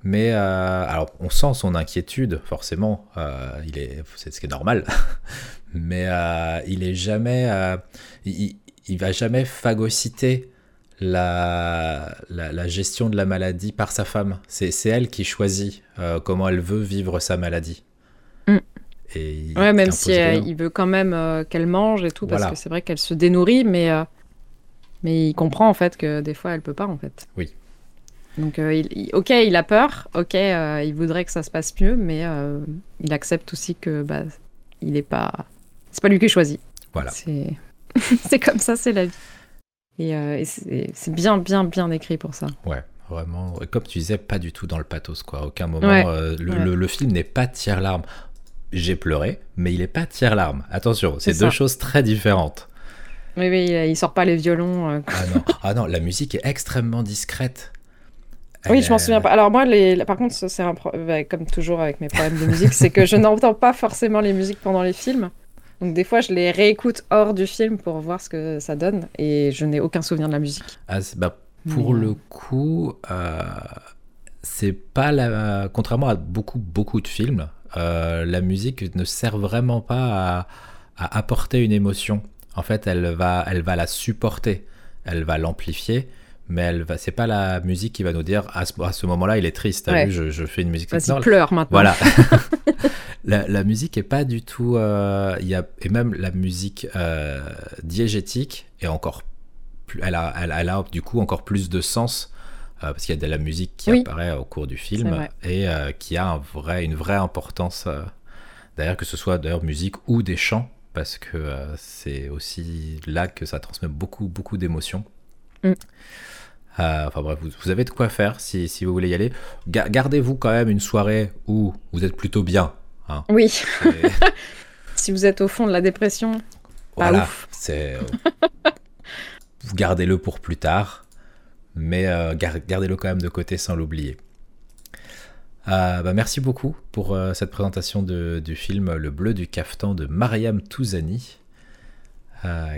mais euh, alors on sent son inquiétude forcément, euh, il est, c'est ce qui est normal, mais euh, il est jamais, il, va jamais phagocyter la, gestion de la maladie par sa femme. C'est elle qui choisit comment elle veut vivre sa maladie. Ouais, même si il veut quand même euh, qu'elle mange et tout, parce que c'est vrai qu'elle se dénourrit, mais, euh, mais il comprend en fait que des fois elle peut pas en fait. Oui. Donc, il, ok, il a peur, ok, il voudrait que ça se passe mieux, mais il accepte aussi que bah, il est pas, c'est pas lui qui choisit. Voilà. C'est comme ça, c'est la vie. Et, euh, c'est bien, bien, bien écrit pour ça. Ouais, vraiment. comme tu disais, pas du tout dans le pathos, quoi. aucun moment. Euh, le, film n'est pas tiers-larme. J'ai pleuré, mais il n'est pas tiers-larme. Attention, c'est deux choses très différentes. Oui, oui, il sort pas les violons. Euh. Ah, non. ah non, la musique est extrêmement discrète. oui, je m'en souviens pas. Alors moi, les... par contre, c'est un bah, comme toujours avec mes problèmes de musique, c'est que je n'entends pas forcément les musiques pendant les films. Donc des fois, je les réécoute hors du film pour voir ce que ça donne et je n'ai aucun souvenir de la musique. Ah, bah, pour le coup, euh, c'est pas la... contrairement à beaucoup beaucoup de films, euh, la musique ne sert vraiment pas à, apporter une émotion. En fait, elle va, elle va la supporter, elle va l'amplifier mais elle va c'est pas la musique qui va nous dire à ce, moment-là il est triste t'as vu je, je, fais une musique Vas-y, pleure maintenant voilà la, musique est pas du tout. Euh, y a, et même la musique euh, diégétique est encore plus. Elle a, elle, a du coup encore plus de sens. Euh, parce qu'il y a de la musique qui apparaît au cours du film et qui a un vrai, une vraie importance. d'ailleurs, que ce soit d'ailleurs musique ou des chants, parce que c'est aussi là que ça transmet beaucoup, beaucoup d'émotions. Mm. enfin bref, vous, avez de quoi faire si, si vous voulez y aller. Gardez-vous quand même une soirée où vous êtes plutôt bien. Hein. Oui. si vous êtes au fond de la dépression, voilà, c'est. Euh, vous gardez-le pour plus tard, mais euh, gardez-le quand même de côté sans l'oublier. Euh, bah, merci beaucoup pour cette présentation du film Le Bleu du Caftan de Mariam Touzani.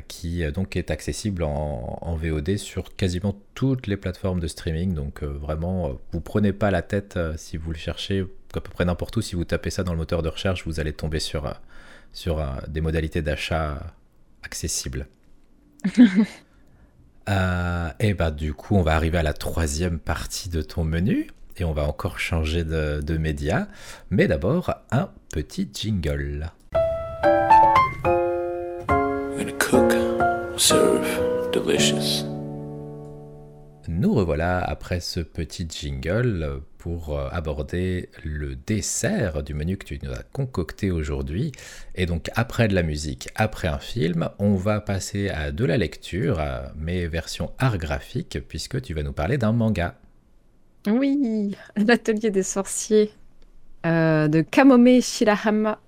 qui donc est accessible en, VOD sur quasiment toutes les plateformes de streaming. Donc vraiment, vous prenez pas la tête si vous le cherchez, à peu près n'importe où, si vous tapez ça dans le moteur de recherche, vous allez tomber sur, euh, sur euh, des modalités d'achat accessibles. Euh, et bah du coup, on va arriver à la troisième partie de ton menu et on va encore changer de, média. Mais d'abord, un petit jingle. Nous revoilà après ce petit jingle pour euh, aborder le dessert du menu que tu nous as concocté aujourd'hui. Et donc après de la musique, après un film, on va passer à de la lecture, mais version art graphique, puisque tu vas nous parler d'un manga. Oui, l'atelier des sorciers euh, de Kamome Shirahama.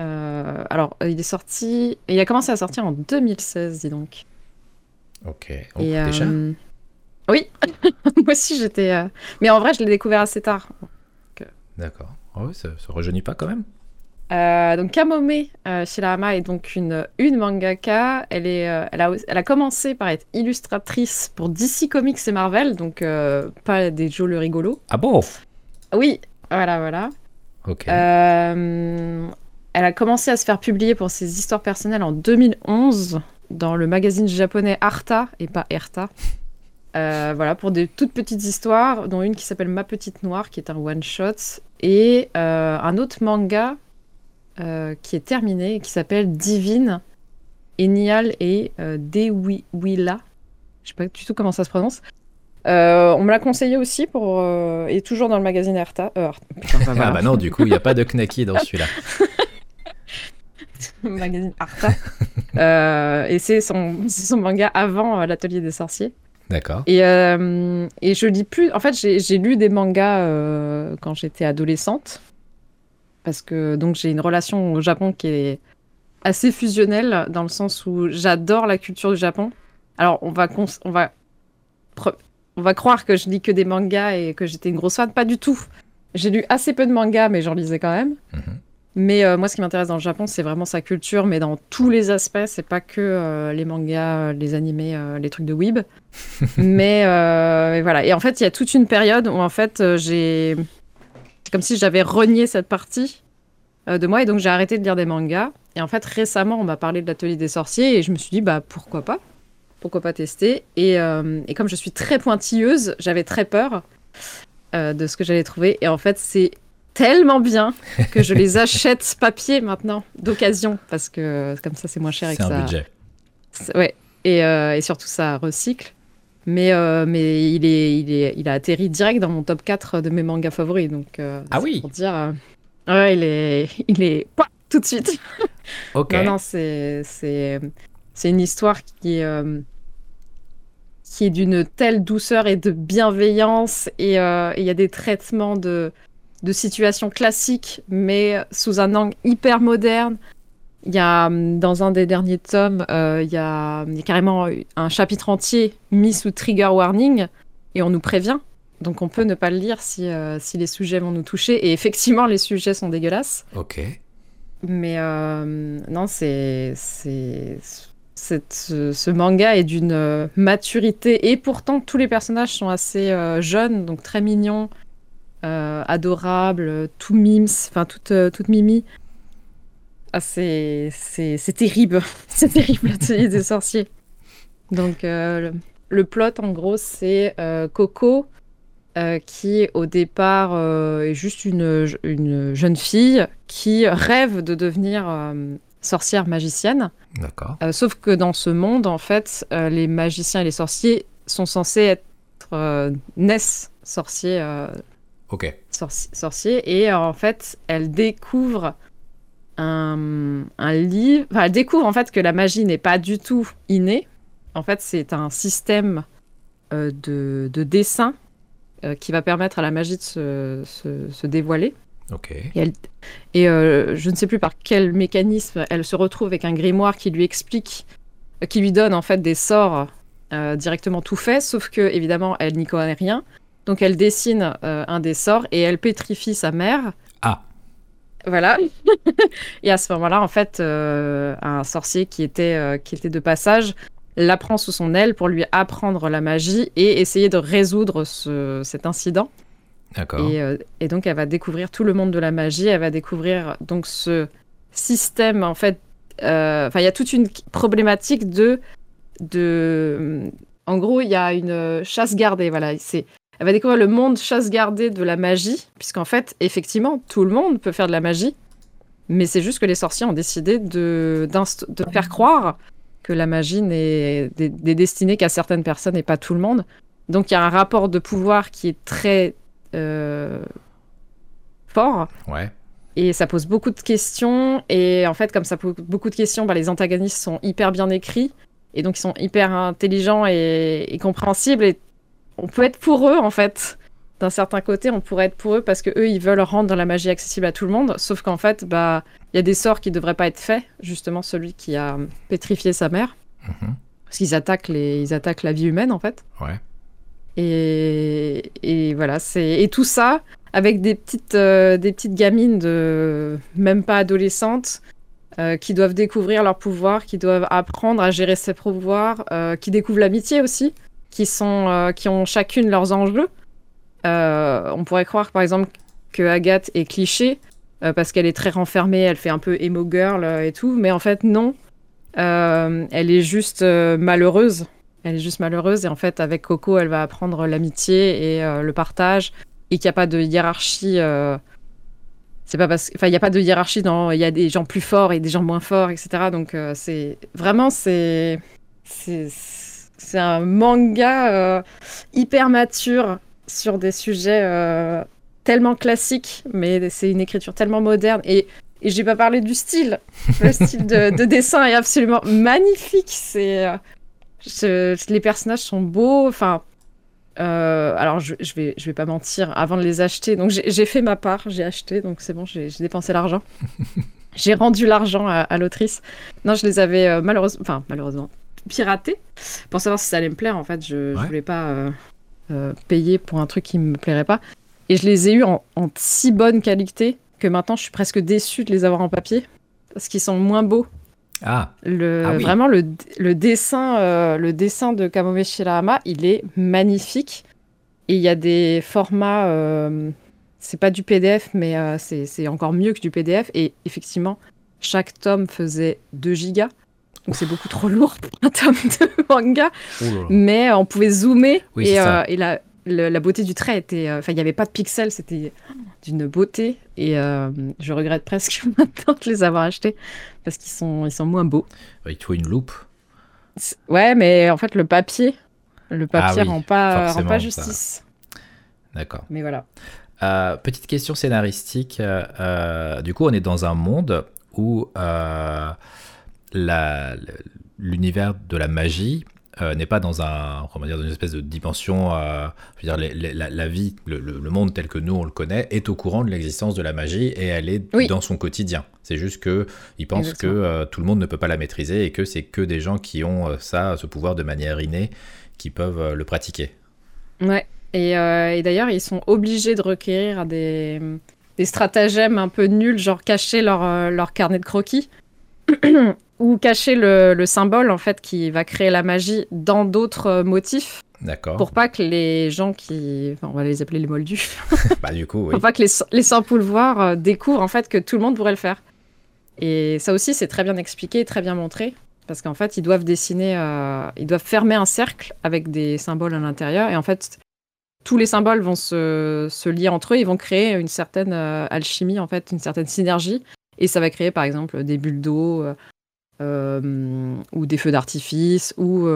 Euh, alors, il est sorti, il a commencé à sortir en 2016, dis donc. Ok, déjà oui, moi aussi j'étais. Euh, mais en vrai, je l'ai découvert assez tard. D'accord. Ah oui, ça ne rajeunit pas quand même. Euh, donc Kamome euh, Shirahama est donc une, une mangaka. Elle, est, euh, elle, a, elle a commencé par être illustratrice pour DC Comics et Marvel, donc pas des Joe le rigolo. Ah bon? Oui, voilà, voilà. Ok. elle a commencé à se faire publier pour ses histoires personnelles en 2011 dans le magazine japonais Arta et pas Erta. Euh, voilà, pour des toutes petites histoires, dont une qui s'appelle Ma Petite Noire, qui est un one-shot, et euh, un autre manga euh, qui est terminé, qui s'appelle Divine, Enial et Dewila. Je sais pas du tout comment ça se prononce. on me l'a conseillé aussi pour et toujours dans le magazine Arta. Ah bah non, du coup, il n'y a pas de Knacky dans celui-là. magazine Arta. et c'est son, son, manga avant l'atelier des sorciers. D'accord. Et, euh, et je lis plus. En fait, j'ai lu des mangas euh, quand j'étais adolescente. Parce que donc j'ai une relation au Japon qui est assez fusionnelle, dans le sens où j'adore la culture du Japon. Alors, on va, on va, on va croire que je lis que des mangas et que j'étais une grosse fan. Pas du tout. J'ai lu assez peu de mangas, mais j'en lisais quand même. Mhm. Mais euh, moi, ce qui m'intéresse dans le Japon, c'est vraiment sa culture, mais dans tous les aspects. C'est pas que euh, les mangas, euh, les animés, les trucs de weeb. mais voilà. Et en fait, il y a toute une période où en fait, j'ai, c'est comme si j'avais renié cette partie de moi, et donc j'ai arrêté de lire des mangas. Et en fait, récemment, on m'a parlé de l'atelier des sorciers, et je me suis dit, bah pourquoi pas? Pourquoi pas tester? Et, et comme je suis très pointilleuse, j'avais très peur de ce que j'allais trouver. Et en fait, c'est tellement bien que je les achète papier maintenant, d'occasion, parce que comme ça c'est moins cher et que un budget. Ouais, et, euh, et, surtout ça recycle. Mais, euh, mais il, est, il, est, il a atterri direct dans mon top 4 de mes mangas favoris. Donc, euh, ah oui Pour dire. ouais, il est. Il est tout de suite. ok. Non, non, c'est, c'est, c'est une histoire qui qui est d'une telle douceur et de bienveillance. Et il y a des traitements de, de situations classiques, mais sous un angle hyper moderne. Il y a, hum, dans un des derniers tomes, euh, il, y a, carrément un chapitre entier mis sous trigger warning et on nous prévient. Donc on peut ne pas le lire si, euh, si les sujets vont nous toucher. Et effectivement, les sujets sont dégueulasses. Ok. Mais euh, non, c'est. Ce, ce manga est d'une maturité et pourtant tous les personnages sont assez jeunes, donc très mignons, adorables, tout mimes, enfin toute, toute mimi. Ah, c'est terrible. c'est terrible, l'atelier des sorciers. Donc, euh, le, plot, en gros, c'est euh, Coco, euh, qui, au départ, est juste une, une, jeune fille qui rêve de devenir sorcière magicienne. D'accord. sauf que dans ce monde, en fait, les magiciens et les sorciers sont censés être naissent sorciers. Ok. sorciers. Et en fait, elle découvre un, livre. Enfin, elle découvre en fait que la magie n'est pas du tout innée. En fait, c'est un système euh, de, dessin euh, qui va permettre à la magie de se, dévoiler. Ok. Et, et euh, je ne sais plus par quel mécanisme elle se retrouve avec un grimoire qui lui explique, qui lui donne en fait des sorts directement tout faits, sauf que évidemment elle n'y connaît rien. Donc elle dessine un des sorts et elle pétrifie sa mère. Ah. Voilà. et à ce moment-là, en fait, euh, un sorcier qui était, euh, qui était de passage la prend sous son aile pour lui apprendre la magie et essayer de résoudre cet incident. D'accord. Euh, et, donc, elle va découvrir tout le monde de la magie. Elle va découvrir donc ce système, en fait. Enfin, il y a toute une problématique de. de en gros, il y a une chasse gardée. Voilà. C'est elle va découvrir le monde chasse gardée de la magie, puisqu'en fait, effectivement, tout le monde peut faire de la magie, mais c'est juste que les sorciers ont décidé de, de faire croire que la magie n'est destinée qu'à certaines personnes et pas tout le monde. Donc il y a un rapport de pouvoir qui est très euh, fort. Ouais. Et ça pose beaucoup de questions. Et en fait, comme ça pose beaucoup de questions, bah, les antagonistes sont hyper bien écrits. Et donc, ils sont hyper intelligents et, et compréhensibles. Et on peut être pour eux en fait. D'un certain côté, on pourrait être pour eux parce que eux, ils veulent rendre la magie accessible à tout le monde. Sauf qu'en fait, bah, il y a des sorts qui devraient pas être faits. Justement, celui qui a pétrifié sa mère, mhm. parce qu'ils attaquent les, ils attaquent la vie humaine en fait. Ouais. Et, et voilà, c'est et tout ça avec des petites, euh, des petites gamines de même pas adolescentes euh, qui doivent découvrir leur pouvoir, qui doivent apprendre à gérer ses pouvoirs, euh, qui découvrent l'amitié aussi qui, sont, euh, qui ont chacune leurs enjeux. Euh, on pourrait croire, par exemple, que Agathe est cliché euh, parce qu'elle est très renfermée, elle fait un peu emo girl et tout, mais en fait, non. elle est juste malheureuse. Elle est juste malheureuse et en fait, avec Coco, elle va apprendre l'amitié et le partage et qu'il n'y a pas de hiérarchie c'est pas parce enfin il y a pas de hiérarchie dans il y a des gens plus forts et des gens moins forts etc donc c'est vraiment c'est un manga euh, hyper mature sur des sujets euh, tellement classiques, mais c'est une écriture tellement moderne. Et, et j'ai pas parlé du style. Le style de, dessin est absolument magnifique. C'est euh, les personnages sont beaux. Enfin, alors je, je, vais je vais pas mentir. Avant de les acheter, donc j'ai fait ma part. J'ai acheté, donc c'est bon. J'ai dépensé l'argent. j'ai rendu l'argent à, à l'autrice. Non, je les avais malheureusement, enfin malheureusement, piraté pour savoir si ça allait me plaire. En fait, je, voulais pas euh, euh, payer pour un truc qui me plairait pas. Et je les ai eus en, si bonne qualité que maintenant je suis presque déçue de les avoir en papier parce qu'ils sont moins beaux. Ah. Le, ah Vraiment, le, le dessin, euh, le dessin de Kamome Shirahama, il est magnifique. Et il y a des formats, c'est pas du PDF, mais c'est encore mieux que du PDF. Et effectivement, chaque tome faisait 2 gigas. Donc c'est beaucoup trop lourd pour un tome de manga. Mais on pouvait zoomer et, et la, la, beauté du trait était. Enfin, il n'y avait pas de pixels, c'était d'une beauté. Et je regrette presque maintenant de les avoir achetés parce qu'ils sont, ils sont moins beaux. Il te faut une loupe. Ouais, mais en fait, le papier, le papier ah rend, pas, rend pas justice. D'accord. Mais voilà. Euh, petite question scénaristique. Euh, euh, du coup, on est dans un monde où l'univers de la magie n'est pas dans un, comment dire, dans une espèce de dimension. je veux dire, la, vie, le, monde tel que nous on le connaît, est au courant de l'existence de la magie et elle est dans son quotidien. C'est juste que il pense que tout le monde ne peut pas la maîtriser et que c'est que des gens qui ont ça, ce pouvoir de manière innée, qui peuvent le pratiquer. Ouais. Euh, et, d'ailleurs, ils sont obligés de requérir des, des stratagèmes un peu nuls, genre cacher leur, euh, leur carnet de croquis. ou cacher le, le, symbole en fait qui va créer la magie dans d'autres euh, motifs. D'accord. Pour pas que les gens qui, enfin, on va les appeler les moldus. bah du coup, oui. Pour pas que les, les sans pouvoir découvrent en fait que tout le monde pourrait le faire. Et ça aussi, c'est très bien expliqué, très bien montré, parce qu'en fait, ils doivent dessiner, ils doivent fermer un cercle avec des symboles à l'intérieur, et en fait, tous les symboles vont se, lier entre eux, ils vont créer une certaine euh, alchimie, en fait, une certaine synergie. Et ça va créer, par exemple, des bulles d'eau euh, euh, ou des feux d'artifice ou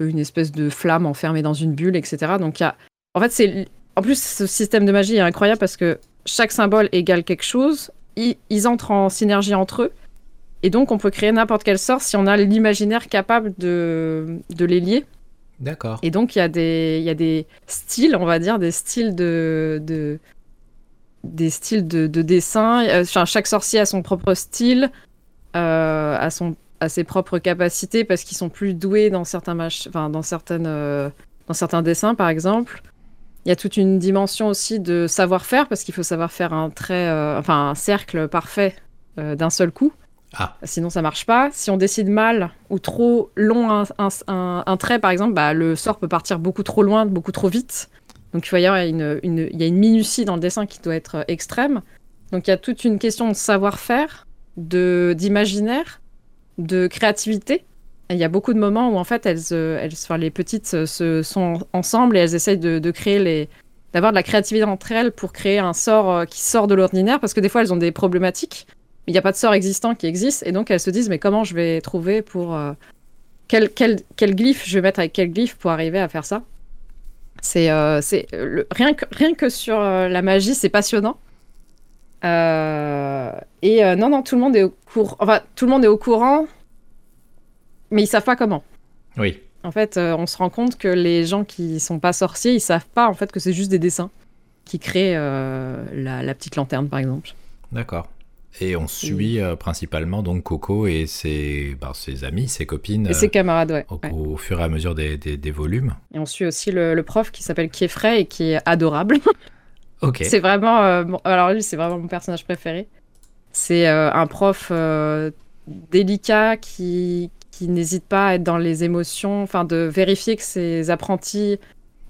une espèce de flamme enfermée dans une bulle, etc. Donc, y a... en fait, c'est. En plus, ce système de magie est incroyable parce que chaque symbole égale quelque chose. Ils, entrent en synergie entre eux. Et donc, on peut créer n'importe quel sort si on a l'imaginaire capable de, de les lier. D'accord. Et donc, il y, a des, y a des styles, on va dire, des styles de. de des styles de, de dessin. Euh, enfin, chaque sorcier a son propre style, euh, a, son, a ses propres capacités parce qu'ils sont plus doués dans certains, enfin, dans, certaines, euh, dans certains dessins, par exemple. Il y a toute une dimension aussi de savoir-faire parce qu'il faut savoir faire un trait, enfin un cercle parfait d'un seul coup. Ah. Sinon, ça marche pas. Si on décide mal ou trop long un, trait, par exemple, bah, le sort peut partir beaucoup trop loin, beaucoup trop vite. Donc, il, y avoir une, une, il y a une minutie dans le dessin qui doit être euh, extrême. Donc, il y a toute une question de savoir-faire, d'imaginaire, de, créativité. il y a beaucoup de moments où, en fait, elles, euh, elles, les petites euh, se, sont ensemble et elles essayent de, créer les d'avoir de la créativité entre elles pour créer un sort qui sort de l'ordinaire parce que des fois elles ont des problématiques il n'y a pas de sort existant qui existe, et donc elles se disent, mais comment je vais trouver pour... Euh, quel, quel, quel, glyphe je vais mettre avec quel glyphe pour arriver à faire ça? C'est euh, rien, que, rien que sur euh, la magie, c'est passionnant. Et non, non, tout le monde est au courant. Enfin, tout le monde est au courant, mais ils savent pas comment. Oui. En fait, on se rend compte que les gens qui sont pas sorciers, ils savent pas en fait que c'est juste des dessins qui créent la, la petite lanterne, par exemple. D'accord. Et on suit euh, principalement donc Coco et ses, bah, ses amis, ses copines. Et ses euh, camarades, ouais. Au, fur et à mesure des, des, volumes. Et on suit aussi le, prof qui s'appelle Kiefray et qui est adorable. Ok. C'est vraiment. Euh, alors lui, c'est vraiment mon personnage préféré. C'est un prof délicat qui, qui n'hésite pas à être dans les émotions, enfin de vérifier que ses apprentis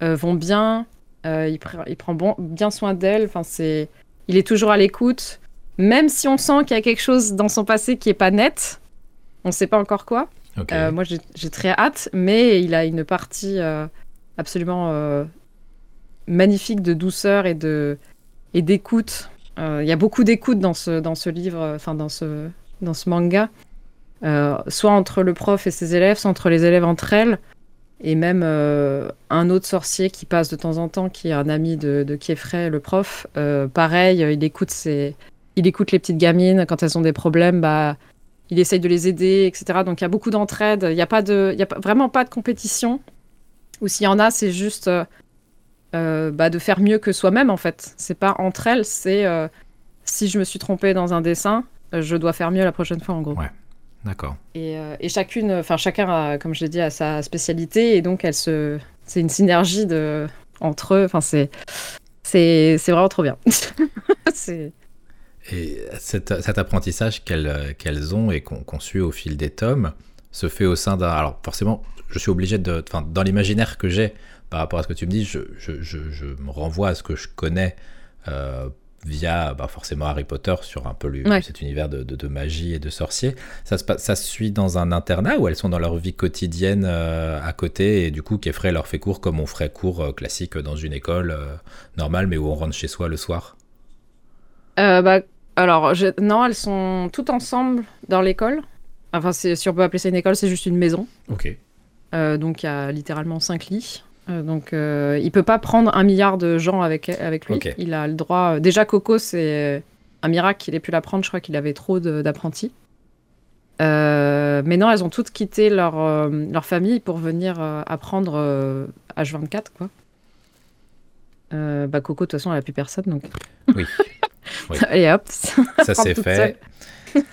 vont bien. il, il, prend bon, bien soin d'elle. Enfin, c'est. Il est toujours à l'écoute même si on sent qu'il y a quelque chose dans son passé qui est pas net, on ne sait pas encore quoi. Euh, moi, j'ai très hâte, mais il a une partie euh, absolument euh, magnifique de douceur et de et d'écoute. Il y a beaucoup d'écoute dans ce dans ce livre, enfin dans ce dans ce manga, soit entre le prof et ses élèves, soit entre les élèves entre elles, et même un autre sorcier qui passe de temps en temps, qui est un ami de, de le prof. pareil, il écoute ses il écoute les petites gamines quand elles ont des problèmes, bah, il essaye de les aider, etc. Donc il y a beaucoup d'entraide. Il n'y a pas de, il y a vraiment pas de compétition. Ou s'il y en a, c'est juste euh, euh, bah, de faire mieux que soi-même en fait. C'est pas entre elles, c'est euh, si je me suis trompée dans un dessin, je dois faire mieux la prochaine fois en gros. Ouais. D'accord. Et, et, chacune, enfin chacun, a, comme je l'ai dit, a sa spécialité et donc elle se, c'est une synergie de entre eux. Enfin c'est, c'est, c'est vraiment trop bien. c'est et cet, apprentissage qu'elles ont et qu'on suit au fil des tomes se fait au sein d'un. Alors, forcément, je suis obligé de. Enfin, dans l'imaginaire que j'ai par rapport à ce que tu me dis, je, je, je, me renvoie à ce que je connais euh, via bah, forcément Harry Potter sur un peu cet univers de, magie et de sorciers. Ça se, ça se suit dans un internat où elles sont dans leur vie quotidienne euh, à côté et du coup Keffrey leur fait cours comme on ferait cours euh, classique dans une école euh, normale mais où on rentre chez soi le soir bah, Alors non, elles sont toutes ensemble dans l'école. Enfin, si on peut appeler ça une école, c'est juste une maison. Ok. donc il y a littéralement cinq lits. Euh, donc, euh, il peut pas prendre un milliard de gens avec, avec lui. Il a le droit. Euh, déjà, Coco, c'est un miracle qu'il ait pu la prendre. Je crois qu'il avait trop d'apprentis. mais non, elles ont toutes quitté leur, leur famille pour venir apprendre H24, quoi. bah, Coco, de toute façon, elle a plus personne, donc. Oui. Et hop. Ça s'est fait.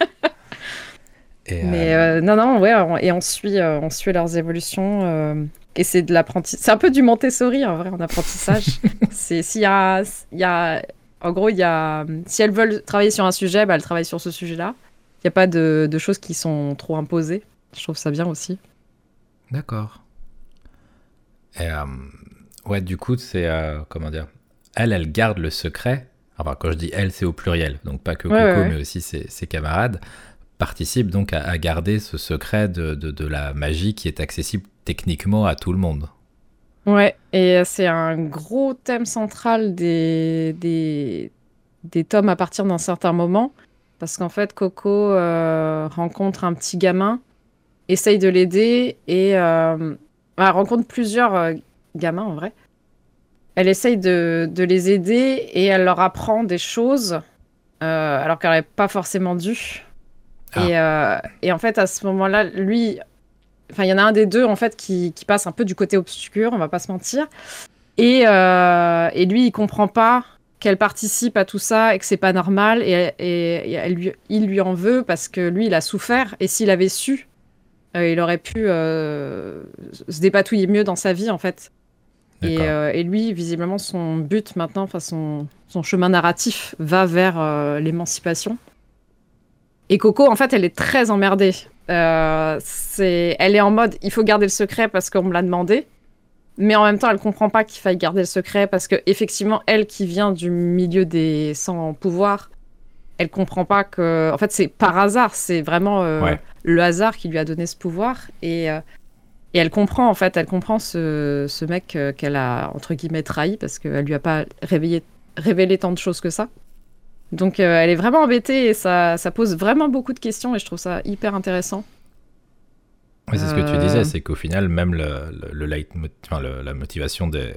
mais non, non, ouais, et on suit, on suit leurs évolutions. Et c'est de l'apprentissage. C'est un peu du Montessori en vrai en apprentissage. c'est s'il y a, y a, en gros, il y a, si elles veulent travailler sur un sujet, bah, elles travaillent sur ce sujet-là. Il n'y a pas de, de, choses qui sont trop imposées. Je trouve ça bien aussi. D'accord. Et euh, ouais, du coup, c'est euh, comment dire Elle, elle garde le secret. Enfin, quand je dis elle, c'est au pluriel, donc pas que Coco, mais aussi ses, ses, camarades participent donc à, garder ce secret de, de, de la magie qui est accessible techniquement à tout le monde. Ouais, et c'est un gros thème central des, des, des tomes à partir d'un certain moment. Parce qu'en fait, Coco euh, rencontre un petit gamin, essaye de l'aider et euh, elle rencontre plusieurs euh, gamins en vrai. Elle essaye de, de, les aider et elle leur apprend des choses alors qu'elle n'aurait pas forcément dû. Ah. Et, et, en fait, à ce moment-là, lui, Enfin, il y en a un des deux, en fait, qui, passe un peu du côté obscur, on va pas se mentir. Et, euh, et lui, il comprend pas qu'elle participe à tout ça et que c'est pas normal. Et, lui, il lui en veut parce que lui, il a souffert. Et s'il avait su, euh, il aurait pu euh, se dépatouiller mieux dans sa vie, en fait. Et, lui, visiblement, son but maintenant, enfin, son, son chemin narratif va vers l'émancipation. Et Coco, en fait, elle est très emmerdée euh, c'est, elle est en mode, il faut garder le secret parce qu'on me l'a demandé. Mais en même temps, elle comprend pas qu'il faille garder le secret parce que effectivement, elle qui vient du milieu des sans pouvoir, elle comprend pas que, en fait, c'est par hasard. C'est vraiment euh, le hasard qui lui a donné ce pouvoir et euh, et elle comprend en fait, elle comprend ce, ce mec qu'elle a entre guillemets trahi parce qu'elle lui a pas réveillé, révélé tant de choses que ça. Donc euh, elle est vraiment embêtée et ça, ça, pose vraiment beaucoup de questions et je trouve ça hyper intéressant. Oui, c'est ce que tu disais, euh. c'est qu'au final, même le, le, la motivation des,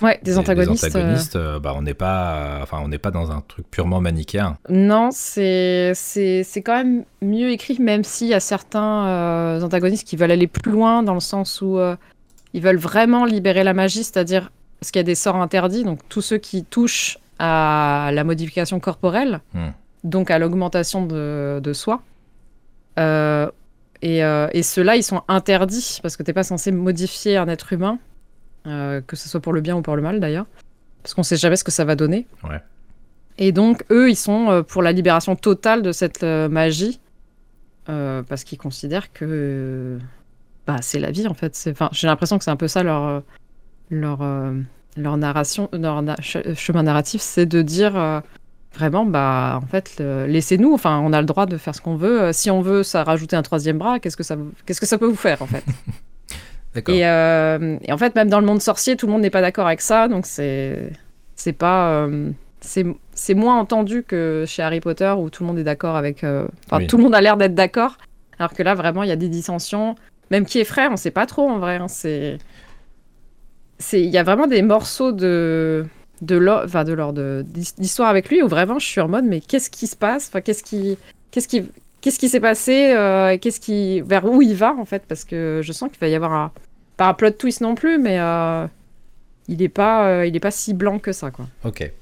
ouais, des, antagonistes, des antagonistes euh. bah, on n'est pas, enfin, on n'est pas dans un truc purement manichéen. Non, c'est c'est quand même mieux écrit, même s'il y a certains antagonistes qui veulent aller plus loin dans le sens où ils veulent vraiment libérer la magie, c'est-à-dire parce qu'il y a des sorts interdits, donc tous ceux qui touchent à la modification corporelle, hmm. donc à l'augmentation de, de, soi. Euh, et, euh, et ceux-là, ils sont interdits parce que tu n'es pas censé modifier un être humain, euh, que ce soit pour le bien ou pour le mal d'ailleurs, parce qu'on ne sait jamais ce que ça va donner. Et donc, eux, ils sont pour la libération totale de cette magie, parce qu'ils considèrent que bah, c'est la vie en fait. J'ai l'impression que c'est un peu ça leur, leur, leur narration, leur chemin narratif, c'est de dire euh, vraiment, bah, en fait, laissez-nous. Enfin, on a le droit de faire ce qu'on veut. Euh, si on veut, ça rajouter un troisième bras. Qu'est-ce que ça, qu'est-ce que ça peut vous faire, en fait? Et, euh, et, en fait, même dans le monde sorcier, tout le monde n'est pas d'accord avec ça. Donc c'est, c'est pas, c'est, moins entendu que chez Harry Potter où tout le monde est d'accord avec. Enfin, tout le monde a l'air d'être d'accord. Alors que là, vraiment, il y a des dissensions. Même qui est frère, on sait pas trop en vrai. Hein, c'est il y a vraiment des morceaux de de enfin de l'ordre d'histoire avec lui où vraiment je suis en mode mais qu'est-ce qui se passe? Enfin qu'est-ce qui qu'est-ce qui qu'est-ce qui s'est passé euh, qu'est-ce qui vers où il va en fait? Parce que je sens qu'il va y avoir un pas un plot twist non plus mais euh, il est pas euh, il est pas si blanc que ça quoi ok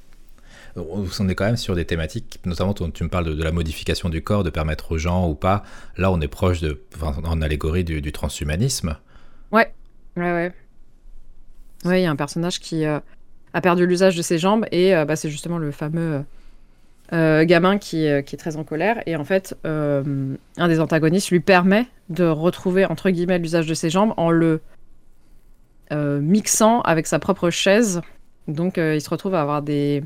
on est quand même sur des thématiques, notamment tu me parles de, la modification du corps, de permettre aux gens ou pas. Là, on est proche de, en allégorie du, du transhumanisme. Ouais, ouais, ouais. Oui, il y a un personnage qui euh, a perdu l'usage de ses jambes et euh, bah, c'est justement le fameux euh, gamin qui, qui, est très en colère. Et en fait, un des antagonistes lui permet de retrouver, entre guillemets, l'usage de ses jambes en le mixant avec sa propre chaise. Donc il se retrouve à avoir des,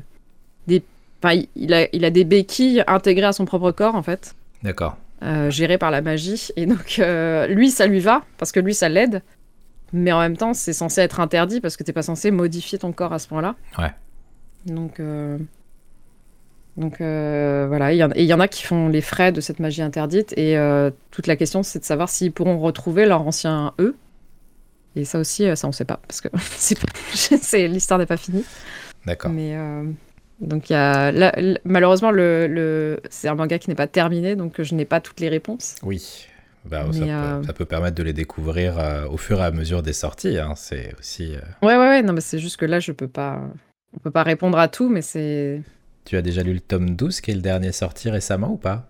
des Enfin, il a, il a des béquilles intégrées à son propre corps, en fait. D'accord. Euh, géré par la magie. Et donc, euh, lui, ça lui va, parce que lui, ça l'aide. Mais en même temps, c'est censé être interdit, parce que t'es pas censé modifier ton corps à ce point-là. Ouais. Donc, euh, donc voilà. Et il y, en a qui font les frais de cette magie interdite. Et toute la question, c'est de savoir s'ils pourront retrouver leur ancien eux. Et ça aussi, ça, on sait pas, parce que l'histoire n'est pas finie. D'accord. Mais donc y a, malheureusement, le, c'est un manga qui n'est pas terminé, donc je n'ai pas toutes les réponses. Oui, bah, euh, ça, peut, permettre de les découvrir euh, au fur et à mesure des sorties. Hein. C'est aussi. Euh, ouais, ouais, ouais. Non, mais c'est juste que là, je peux pas. On peut pas répondre à tout, mais c'est. Tu as déjà lu le tome 12, qui est le dernier sorti récemment ou pas?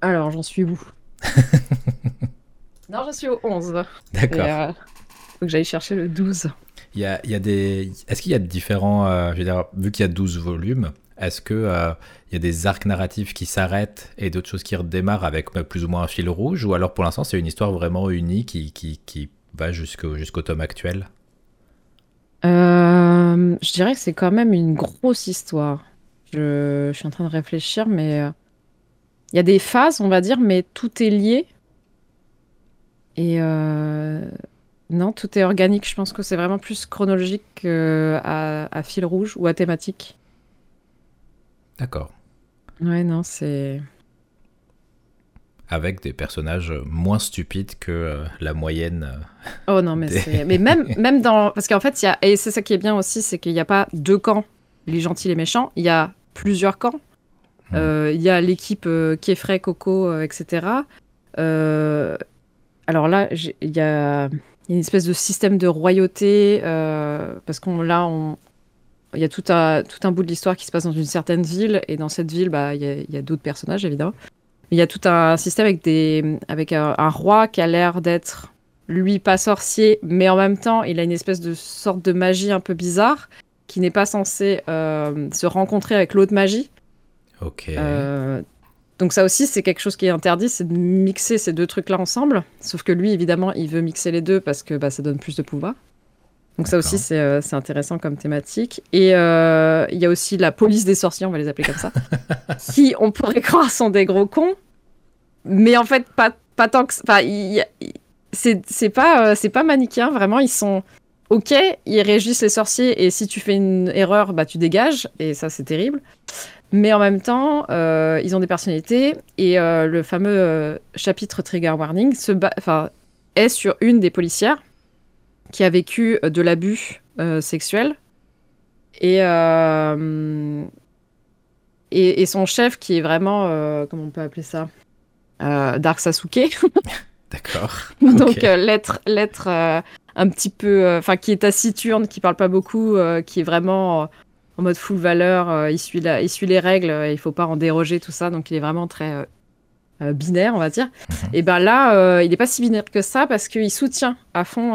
Alors, j'en suis où? Non, j'en suis au 11. D'accord. faut que j'aille chercher le 12. Il y a, y a des... Est-ce qu'il y a différents... Je veux dire, vu qu'il y a 12 volumes, est-ce euh, il y a des arcs narratifs qui s'arrêtent et d'autres choses qui redémarrent avec bah, plus ou moins un fil rouge Ou alors pour l'instant c'est une histoire vraiment unique qui, qui, qui va jusqu'au jusqu'au tome actuel? Euh, Je dirais que c'est quand même une grosse histoire. Je, je, suis en train de réfléchir, mais il y a des phases, on va dire, mais tout est lié. Et non, tout est organique. Je pense que c'est vraiment plus chronologique à, à, fil rouge ou à thématique. D'accord. Ouais, non, c'est. Avec des personnages moins stupides que euh, la moyenne. Euh, oh non, mais. Mais même, même dans. Parce qu'en fait, il y a. Et c'est ça qui est bien aussi, c'est qu'il n'y a pas deux camps, les gentils, les méchants. Il y a plusieurs camps. Hmm. Euh, il y a l'équipe qui est frais, Coco, etc. alors là, il y a une espèce de système de royauté, parce qu'on là, on, il y a tout un, tout un bout de l'histoire qui se passe dans une certaine ville, et dans cette ville, bah, il y a, d'autres personnages, évidemment. Il y a tout un système avec, des, avec un, roi qui a l'air d'être, lui, pas sorcier, mais en même temps, il a une espèce de sorte de magie un peu bizarre, qui n'est pas censé euh, se rencontrer avec l'autre magie. Ok. Euh, donc ça aussi, c'est quelque chose qui est interdit, c'est de mixer ces deux trucs-là ensemble. Sauf que lui, évidemment, il veut mixer les deux parce que bah, ça donne plus de pouvoir. Donc ça aussi, c'est euh, intéressant comme thématique. Et euh, il y a aussi la police des sorciers, on va les appeler comme ça, qui, on pourrait croire, sont des gros cons. Mais en fait, pas, pas tant que... Enfin, c'est pas, euh, pas manichéen, vraiment, ils sont... Ok, ils régissent les sorciers et si tu fais une erreur, bah tu dégages et ça c'est terrible. Mais en même temps, euh, ils ont des personnalités et euh, le fameux chapitre Trigger Warning se est sur une des policières qui a vécu de l'abus sexuel et, et, son chef qui est vraiment, comment on peut appeler ça Dark Sasuke. D'accord. Donc l'être, l'être un petit peu, enfin qui est taciturne, qui parle pas beaucoup, qui est vraiment en mode full valeur, euh, il, suit la, il suit les règles, euh, il faut pas en déroger, tout ça, donc il est vraiment très euh, binaire, on va dire. Mhm. Et ben là, il n'est pas si binaire que ça parce qu'il soutient à fond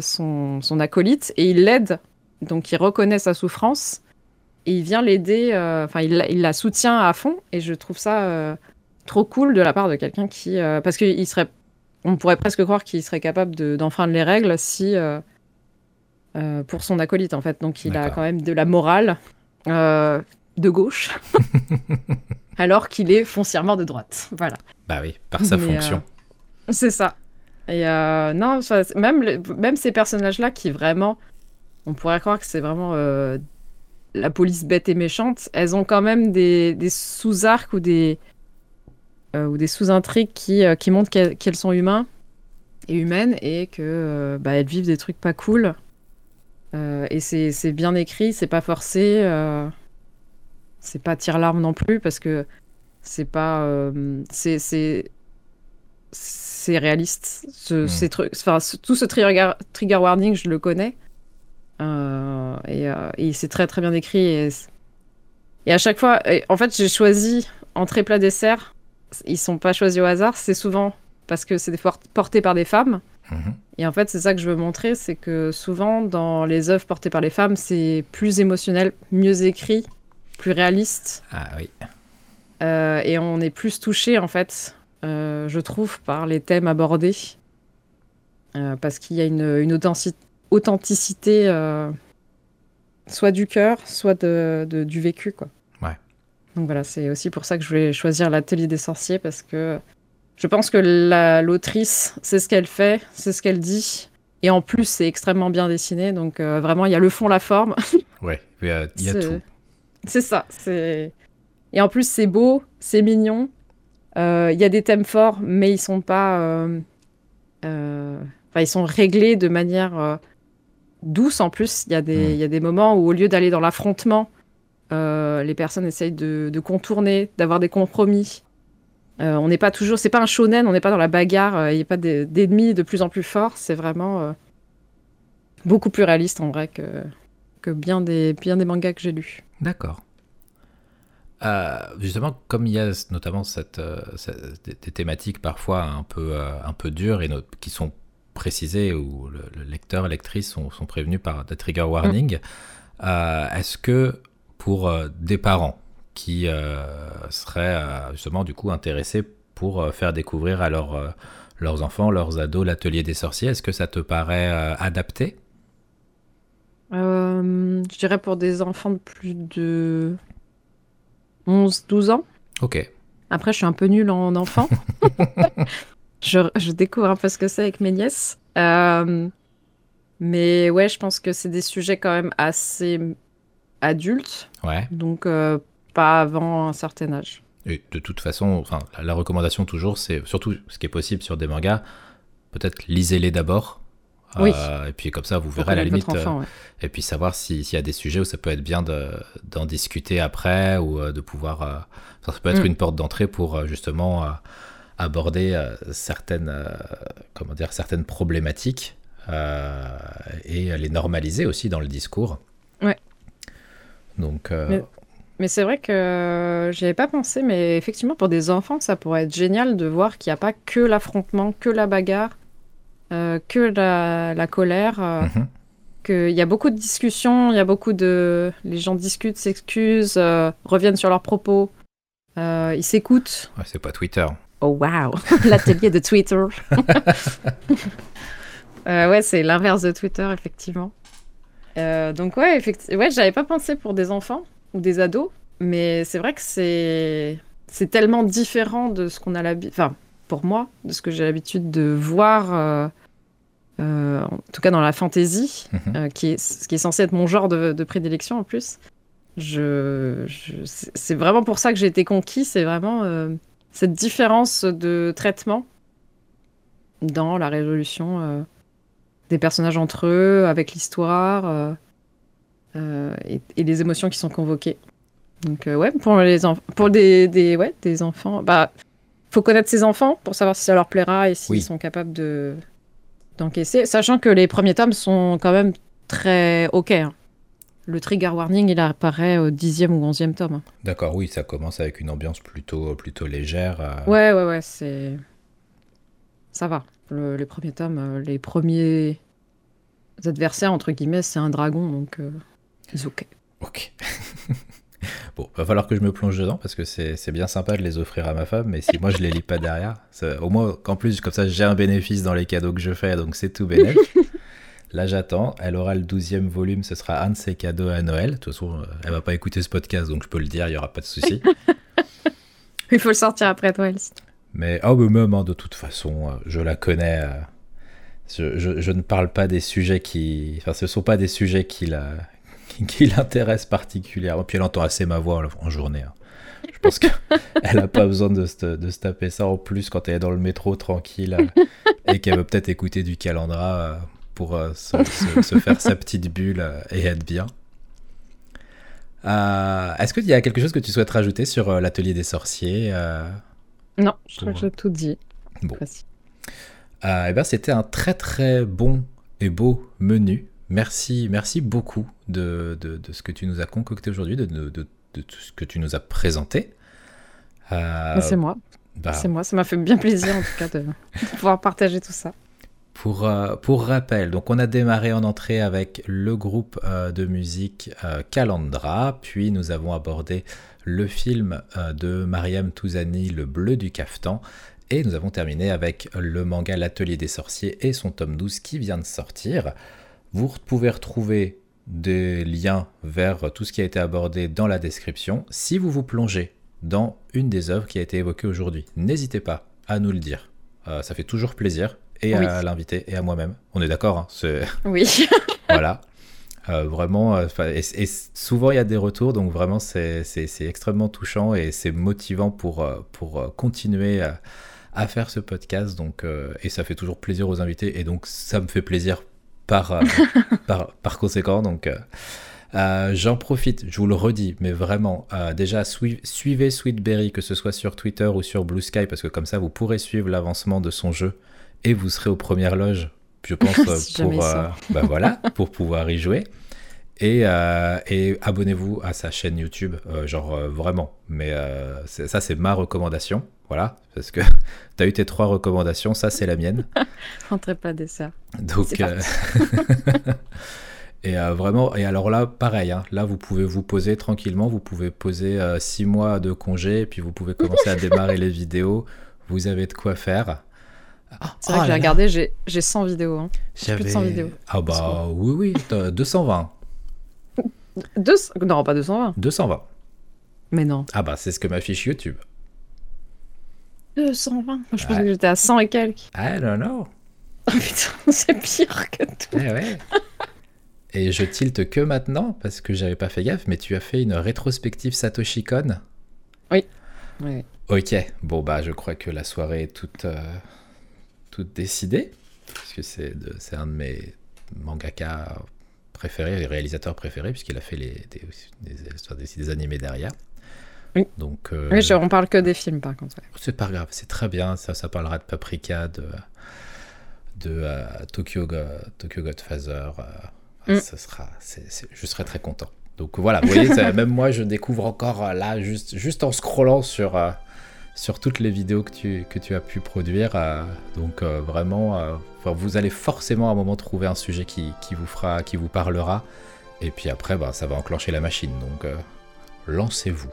son, son, acolyte et il l'aide, donc il reconnaît sa souffrance et il vient l'aider, enfin il, il, la soutient à fond et je trouve ça trop cool de la part de quelqu'un qui, parce qu'il serait, on pourrait presque croire qu'il serait capable d'enfreindre les règles si euh, pour son acolyte en fait. Donc il a quand même de la morale euh, de gauche, alors qu'il est foncièrement de droite. Voilà. Bah oui, par sa fonction. Euh, c'est ça. Et non, même, même ces personnages-là qui vraiment, on pourrait croire que c'est vraiment la police bête et méchante, elles ont quand même des, des sous-arcs ou des, ou des sous-intrigues qui, qui montrent qu'elles sont humains et humaines et que bah, elles vivent des trucs pas cool euh, et c'est bien écrit, c'est pas forcé, euh, c'est pas tire-larme non plus parce que c'est pas. Euh, c'est c'est réaliste. Ce, ces trucs, enfin, tout ce trigger, trigger warning, je le connais. et, et c'est très très bien écrit. Et, et à chaque fois, en fait, j'ai choisi entrée plat dessert. Ils sont pas choisis au hasard. C'est souvent parce que c'est porté par des femmes. Mhm. Et en fait, c'est ça que je veux montrer, c'est que souvent, dans les œuvres portées par les femmes, c'est plus émotionnel, mieux écrit, plus réaliste. Ah oui. Euh, et on est plus touché, en fait, euh, je trouve, par les thèmes abordés. Euh, parce qu'il y a une, une authenticité, soit du cœur, soit de, du vécu, quoi. Ouais. Donc voilà, c'est aussi pour ça que je voulais choisir l'atelier des sorciers parce que je pense que l'autrice, c'est ce qu'elle fait, c'est ce qu'elle dit. Et en plus, c'est extrêmement bien dessiné. Donc vraiment, il y a le fond, la forme. Ouais, il y a, y a tout. C'est ça. C'est et en plus, c'est beau, c'est mignon. Euh, il y a des thèmes forts, mais ils sont pas. Euh, euh, enfin, ils sont réglés de manière douce en plus. Il y, a des, y a des moments où, au lieu d'aller dans l'affrontement, les personnes essayent de, contourner, d'avoir des compromis. on n'est pas toujours. C'est pas un shonen, on n'est pas dans la bagarre, il n'y a pas d'ennemis de plus en plus forts. C'est vraiment beaucoup plus réaliste en vrai que, que bien, des, bien des mangas que j'ai lus. D'accord. Euh, justement, comme il y a notamment cette, euh, des, thématiques parfois un peu, euh, un peu dures et qui sont précisées, où le, lecteur, lectrice sont, sont, prévenus par des trigger warnings, mm. est-ce que pour des parents qui seraient justement du coup intéressés pour faire découvrir à leurs enfants, leurs ados, l'atelier des sorciers, est-ce que ça te paraît adapté? Je dirais pour des enfants de plus de 11, 12 ans. Ok. Après, je suis un peu nulle en enfant. je, découvre un peu ce que c'est avec mes nièces. Euh, mais ouais, je pense que c'est des sujets quand même assez adultes. Ouais. Donc, euh, pas avant un certain âge. Et de toute façon, enfin, la recommandation toujours, c'est surtout ce qui est possible sur des mangas, peut-être lisez-les d'abord oui. Euh, et puis comme ça, vous verrez à la limite. Euh, et puis savoir s'il y a des sujets où ça peut être bien d'en discuter après ou euh, de pouvoir. ça peut être mm. une porte d'entrée pour justement aborder certaines, comment dire, certaines problématiques et les normaliser aussi dans le discours. Ouais. Donc. Mais... c'est vrai que j'y avais pas pensé, mais effectivement, pour des enfants, ça pourrait être génial de voir qu'il n'y a pas que l'affrontement, que la bagarre, euh, que la, colère. Euh, mhm. Qu'il y a beaucoup de discussions, il y a beaucoup de. Les gens discutent, s'excusent, euh, reviennent sur leurs propos, ils s'écoutent. Ouais, c'est pas Twitter. Oh waouh L'atelier de Twitter. ouais, c'est l'inverse de Twitter, effectivement. donc, ouais, effectivement, ouais j'avais pas pensé pour des enfants ou des ados, mais c'est vrai que c'est. C'est tellement différent de ce qu'on a l'habitude. Enfin, pour moi, de ce que j'ai l'habitude de voir euh, en tout cas dans la fantasy, mhm. euh, qui, est, ce qui est censé être mon genre de, prédilection en plus. Je, c'est vraiment pour ça que j'ai été conquis, c'est vraiment euh, cette différence de traitement dans la résolution des personnages entre eux, avec l'histoire et, les émotions qui sont convoquées. Donc ouais, pour les pour des, des, ouais, des enfants, bah faut connaître ses enfants pour savoir si ça leur plaira et s'ils sont capables de d'encaisser, sachant que les premiers tomes sont quand même très ok. Hein. Le trigger warning, il apparaît au dixième ou onzième tome. D'accord, oui, ça commence avec une ambiance plutôt, plutôt légère. Euh. Ouais, ouais, ouais, c'est... Ça va. les premiers tomes, euh, les premiers adversaires, entre guillemets, c'est un dragon, donc euh, ok. Ok. Bon, va falloir que je me plonge dedans parce que c'est bien sympa de les offrir à ma femme, mais si moi je les lis pas derrière, au moins qu'en plus comme ça j'ai un bénéfice dans les cadeaux que je fais, donc c'est tout bénéfice. Là j'attends, elle aura le 12e volume, ce sera un de ses cadeaux à Noël. De toute façon, euh, elle va pas écouter ce podcast, donc je peux le dire, il y aura pas de souci. il faut le sortir après toi, Elsie. Mais oh, mais même hein, de toute façon, euh, je la connais. Euh, je, je, je, ne parle pas des sujets qui, enfin, ce sont pas des sujets qui la, qui, l'intéresse particulièrement. Puis elle entend assez ma voix en journée. Hein. Je pense qu'elle n'a pas besoin de se, de se, taper ça en plus quand elle est dans le métro tranquille euh, et qu'elle veut peut-être écouter du calendra euh, pour euh, se, se, faire sa petite bulle et être bien. Est-ce qu'il y a quelque chose que tu souhaites rajouter sur l'atelier des sorciers Non, je crois que j'ai tout dit. Bon. Eh ben, C'était un très très bon et beau menu. Merci, merci beaucoup de, de, ce que tu nous as concocté aujourd'hui, de, de, tout ce que tu nous as présenté. Euh, c'est moi. Bah, c'est moi, ça m'a fait bien plaisir en tout cas de, pouvoir partager tout ça. Pour, euh, pour rappel, donc on a démarré en entrée avec le groupe euh, de musique Calandra, puis nous avons abordé le film de Mariam Touzani, Le Bleu du Caftan, et nous avons terminé avec le manga L'Atelier des Sorciers et son tome 12 qui vient de sortir. Vous pouvez retrouver des liens vers tout ce qui a été abordé dans la description si vous vous plongez dans une des œuvres qui a été évoquée aujourd'hui. N'hésitez pas à nous le dire. Euh, ça fait toujours plaisir, et à l'invité, et à moi-même. On est d'accord hein, Oui. voilà. Euh, vraiment, euh, et, souvent il y a des retours, donc vraiment c'est extrêmement touchant et c'est motivant pour, pour continuer à, à, faire ce podcast. Donc, et ça fait toujours plaisir aux invités, et donc ça me fait plaisir par, par, par, conséquent. Donc, euh, j'en profite, je vous le redis, mais vraiment, euh, déjà suivez Sweetberry, que ce soit sur Twitter ou sur Blue Sky, parce que comme ça, vous pourrez suivre l'avancement de son jeu et vous serez aux premières loges, je pense, euh, pour, bah voilà, pour pouvoir y jouer. Et, et abonnez-vous à sa chaîne YouTube, genre vraiment. Mais ça, c'est ma recommandation. Voilà, parce que tu as eu tes trois recommandations, ça, c'est la mienne. Rentrez pas ça. Donc. Et euh, vraiment, et alors là, pareil, hein, là vous pouvez vous poser tranquillement, vous pouvez poser 6 euh, mois de congé, et puis vous pouvez commencer à démarrer les vidéos, vous avez de quoi faire. c'est vrai que oh j'ai regardé, j'ai 100 vidéos. Hein. J'ai plus de 100 vidéos. Ah bah oui, oui, 220. Deux... Non, pas 220. 220. Mais non. Ah bah c'est ce que m'affiche YouTube. 220 Je pensais que j'étais à 100 et quelques. I don't know. Oh putain, c'est pire que tout. Eh ouais. Et je tilte que maintenant parce que j'avais pas fait gaffe, mais tu as fait une rétrospective Satoshi Kon. Oui. oui. Ok, bon bah je crois que la soirée est toute, euh, toute décidée, puisque c'est de, un de mes mangaka préférés, les réalisateurs préférés, puisqu'il a fait les, des, des, des, animés derrière. Oui. Donc, euh, oui, on parle que des films par contre. C'est pas grave, c'est très bien, ça, ça parlera de Paprika, de, de euh, Tokyo, Tokyo Godfather. Mm. Ça sera, je serai très content. Donc voilà, vous voyez, même moi, je découvre encore euh, là, juste, juste en scrollant sur, euh, sur toutes les vidéos que tu, que tu as pu produire. Euh, donc vraiment, vous allez forcément à un moment trouver un sujet qui, qui, vous fera, qui vous parlera. Et puis après, bah, ça va enclencher la machine. Donc lancez-vous.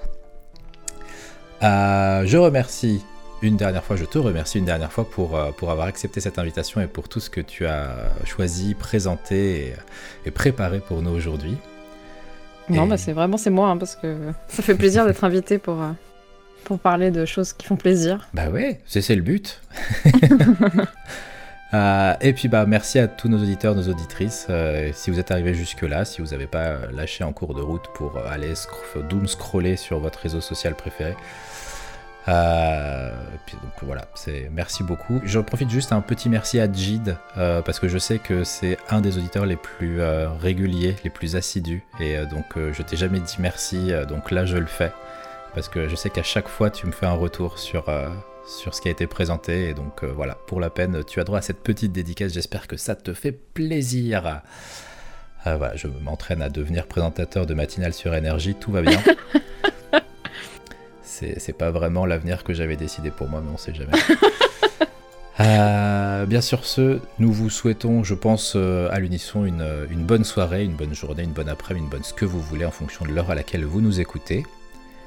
Je remercie une dernière fois, je te remercie une dernière fois pour, euh, pour avoir accepté cette invitation et pour tout ce que tu as choisi, présenté et, préparé pour nous aujourd'hui. Non, bah c'est vraiment c'est moi, hein, parce que ça fait plaisir d'être invité pour, euh, pour parler de choses qui font plaisir. Bah ouais, c'est le but. Euh, et puis bah merci à tous nos auditeurs, nos auditrices. si vous êtes arrivés jusque là, si vous n'avez pas lâché en cours de route pour aller doom scroller sur votre réseau social préféré, euh, donc voilà, c'est merci beaucoup. Je profite juste un petit merci à Jid euh, parce que je sais que c'est un des auditeurs les plus euh, réguliers, les plus assidus et donc je t'ai jamais dit merci, donc là je le fais parce que je sais qu'à chaque fois tu me fais un retour sur sur ce qui a été présenté et donc voilà pour la peine tu as droit à cette petite dédicace. J'espère que ça te fait plaisir. voilà, je m'entraîne à devenir présentateur de matinale sur énergie, tout va bien. c'est pas vraiment l'avenir que j'avais décidé pour moi, mais on sait jamais. Euh, bien sûr, ce, nous vous souhaitons, je pense, euh, à l'unisson une, une, bonne soirée, une bonne journée, une bonne après-midi, une bonne ce que vous voulez en fonction de l'heure à laquelle vous nous écoutez.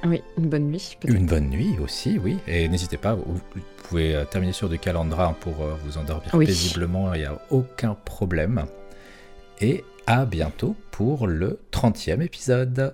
Oui, une bonne nuit. Une bonne nuit aussi, oui. Et n'hésitez pas, vous, pouvez euh, terminer sur du calendra pour vous endormir paisiblement, il n'y a aucun problème. Et à bientôt pour le 30e épisode.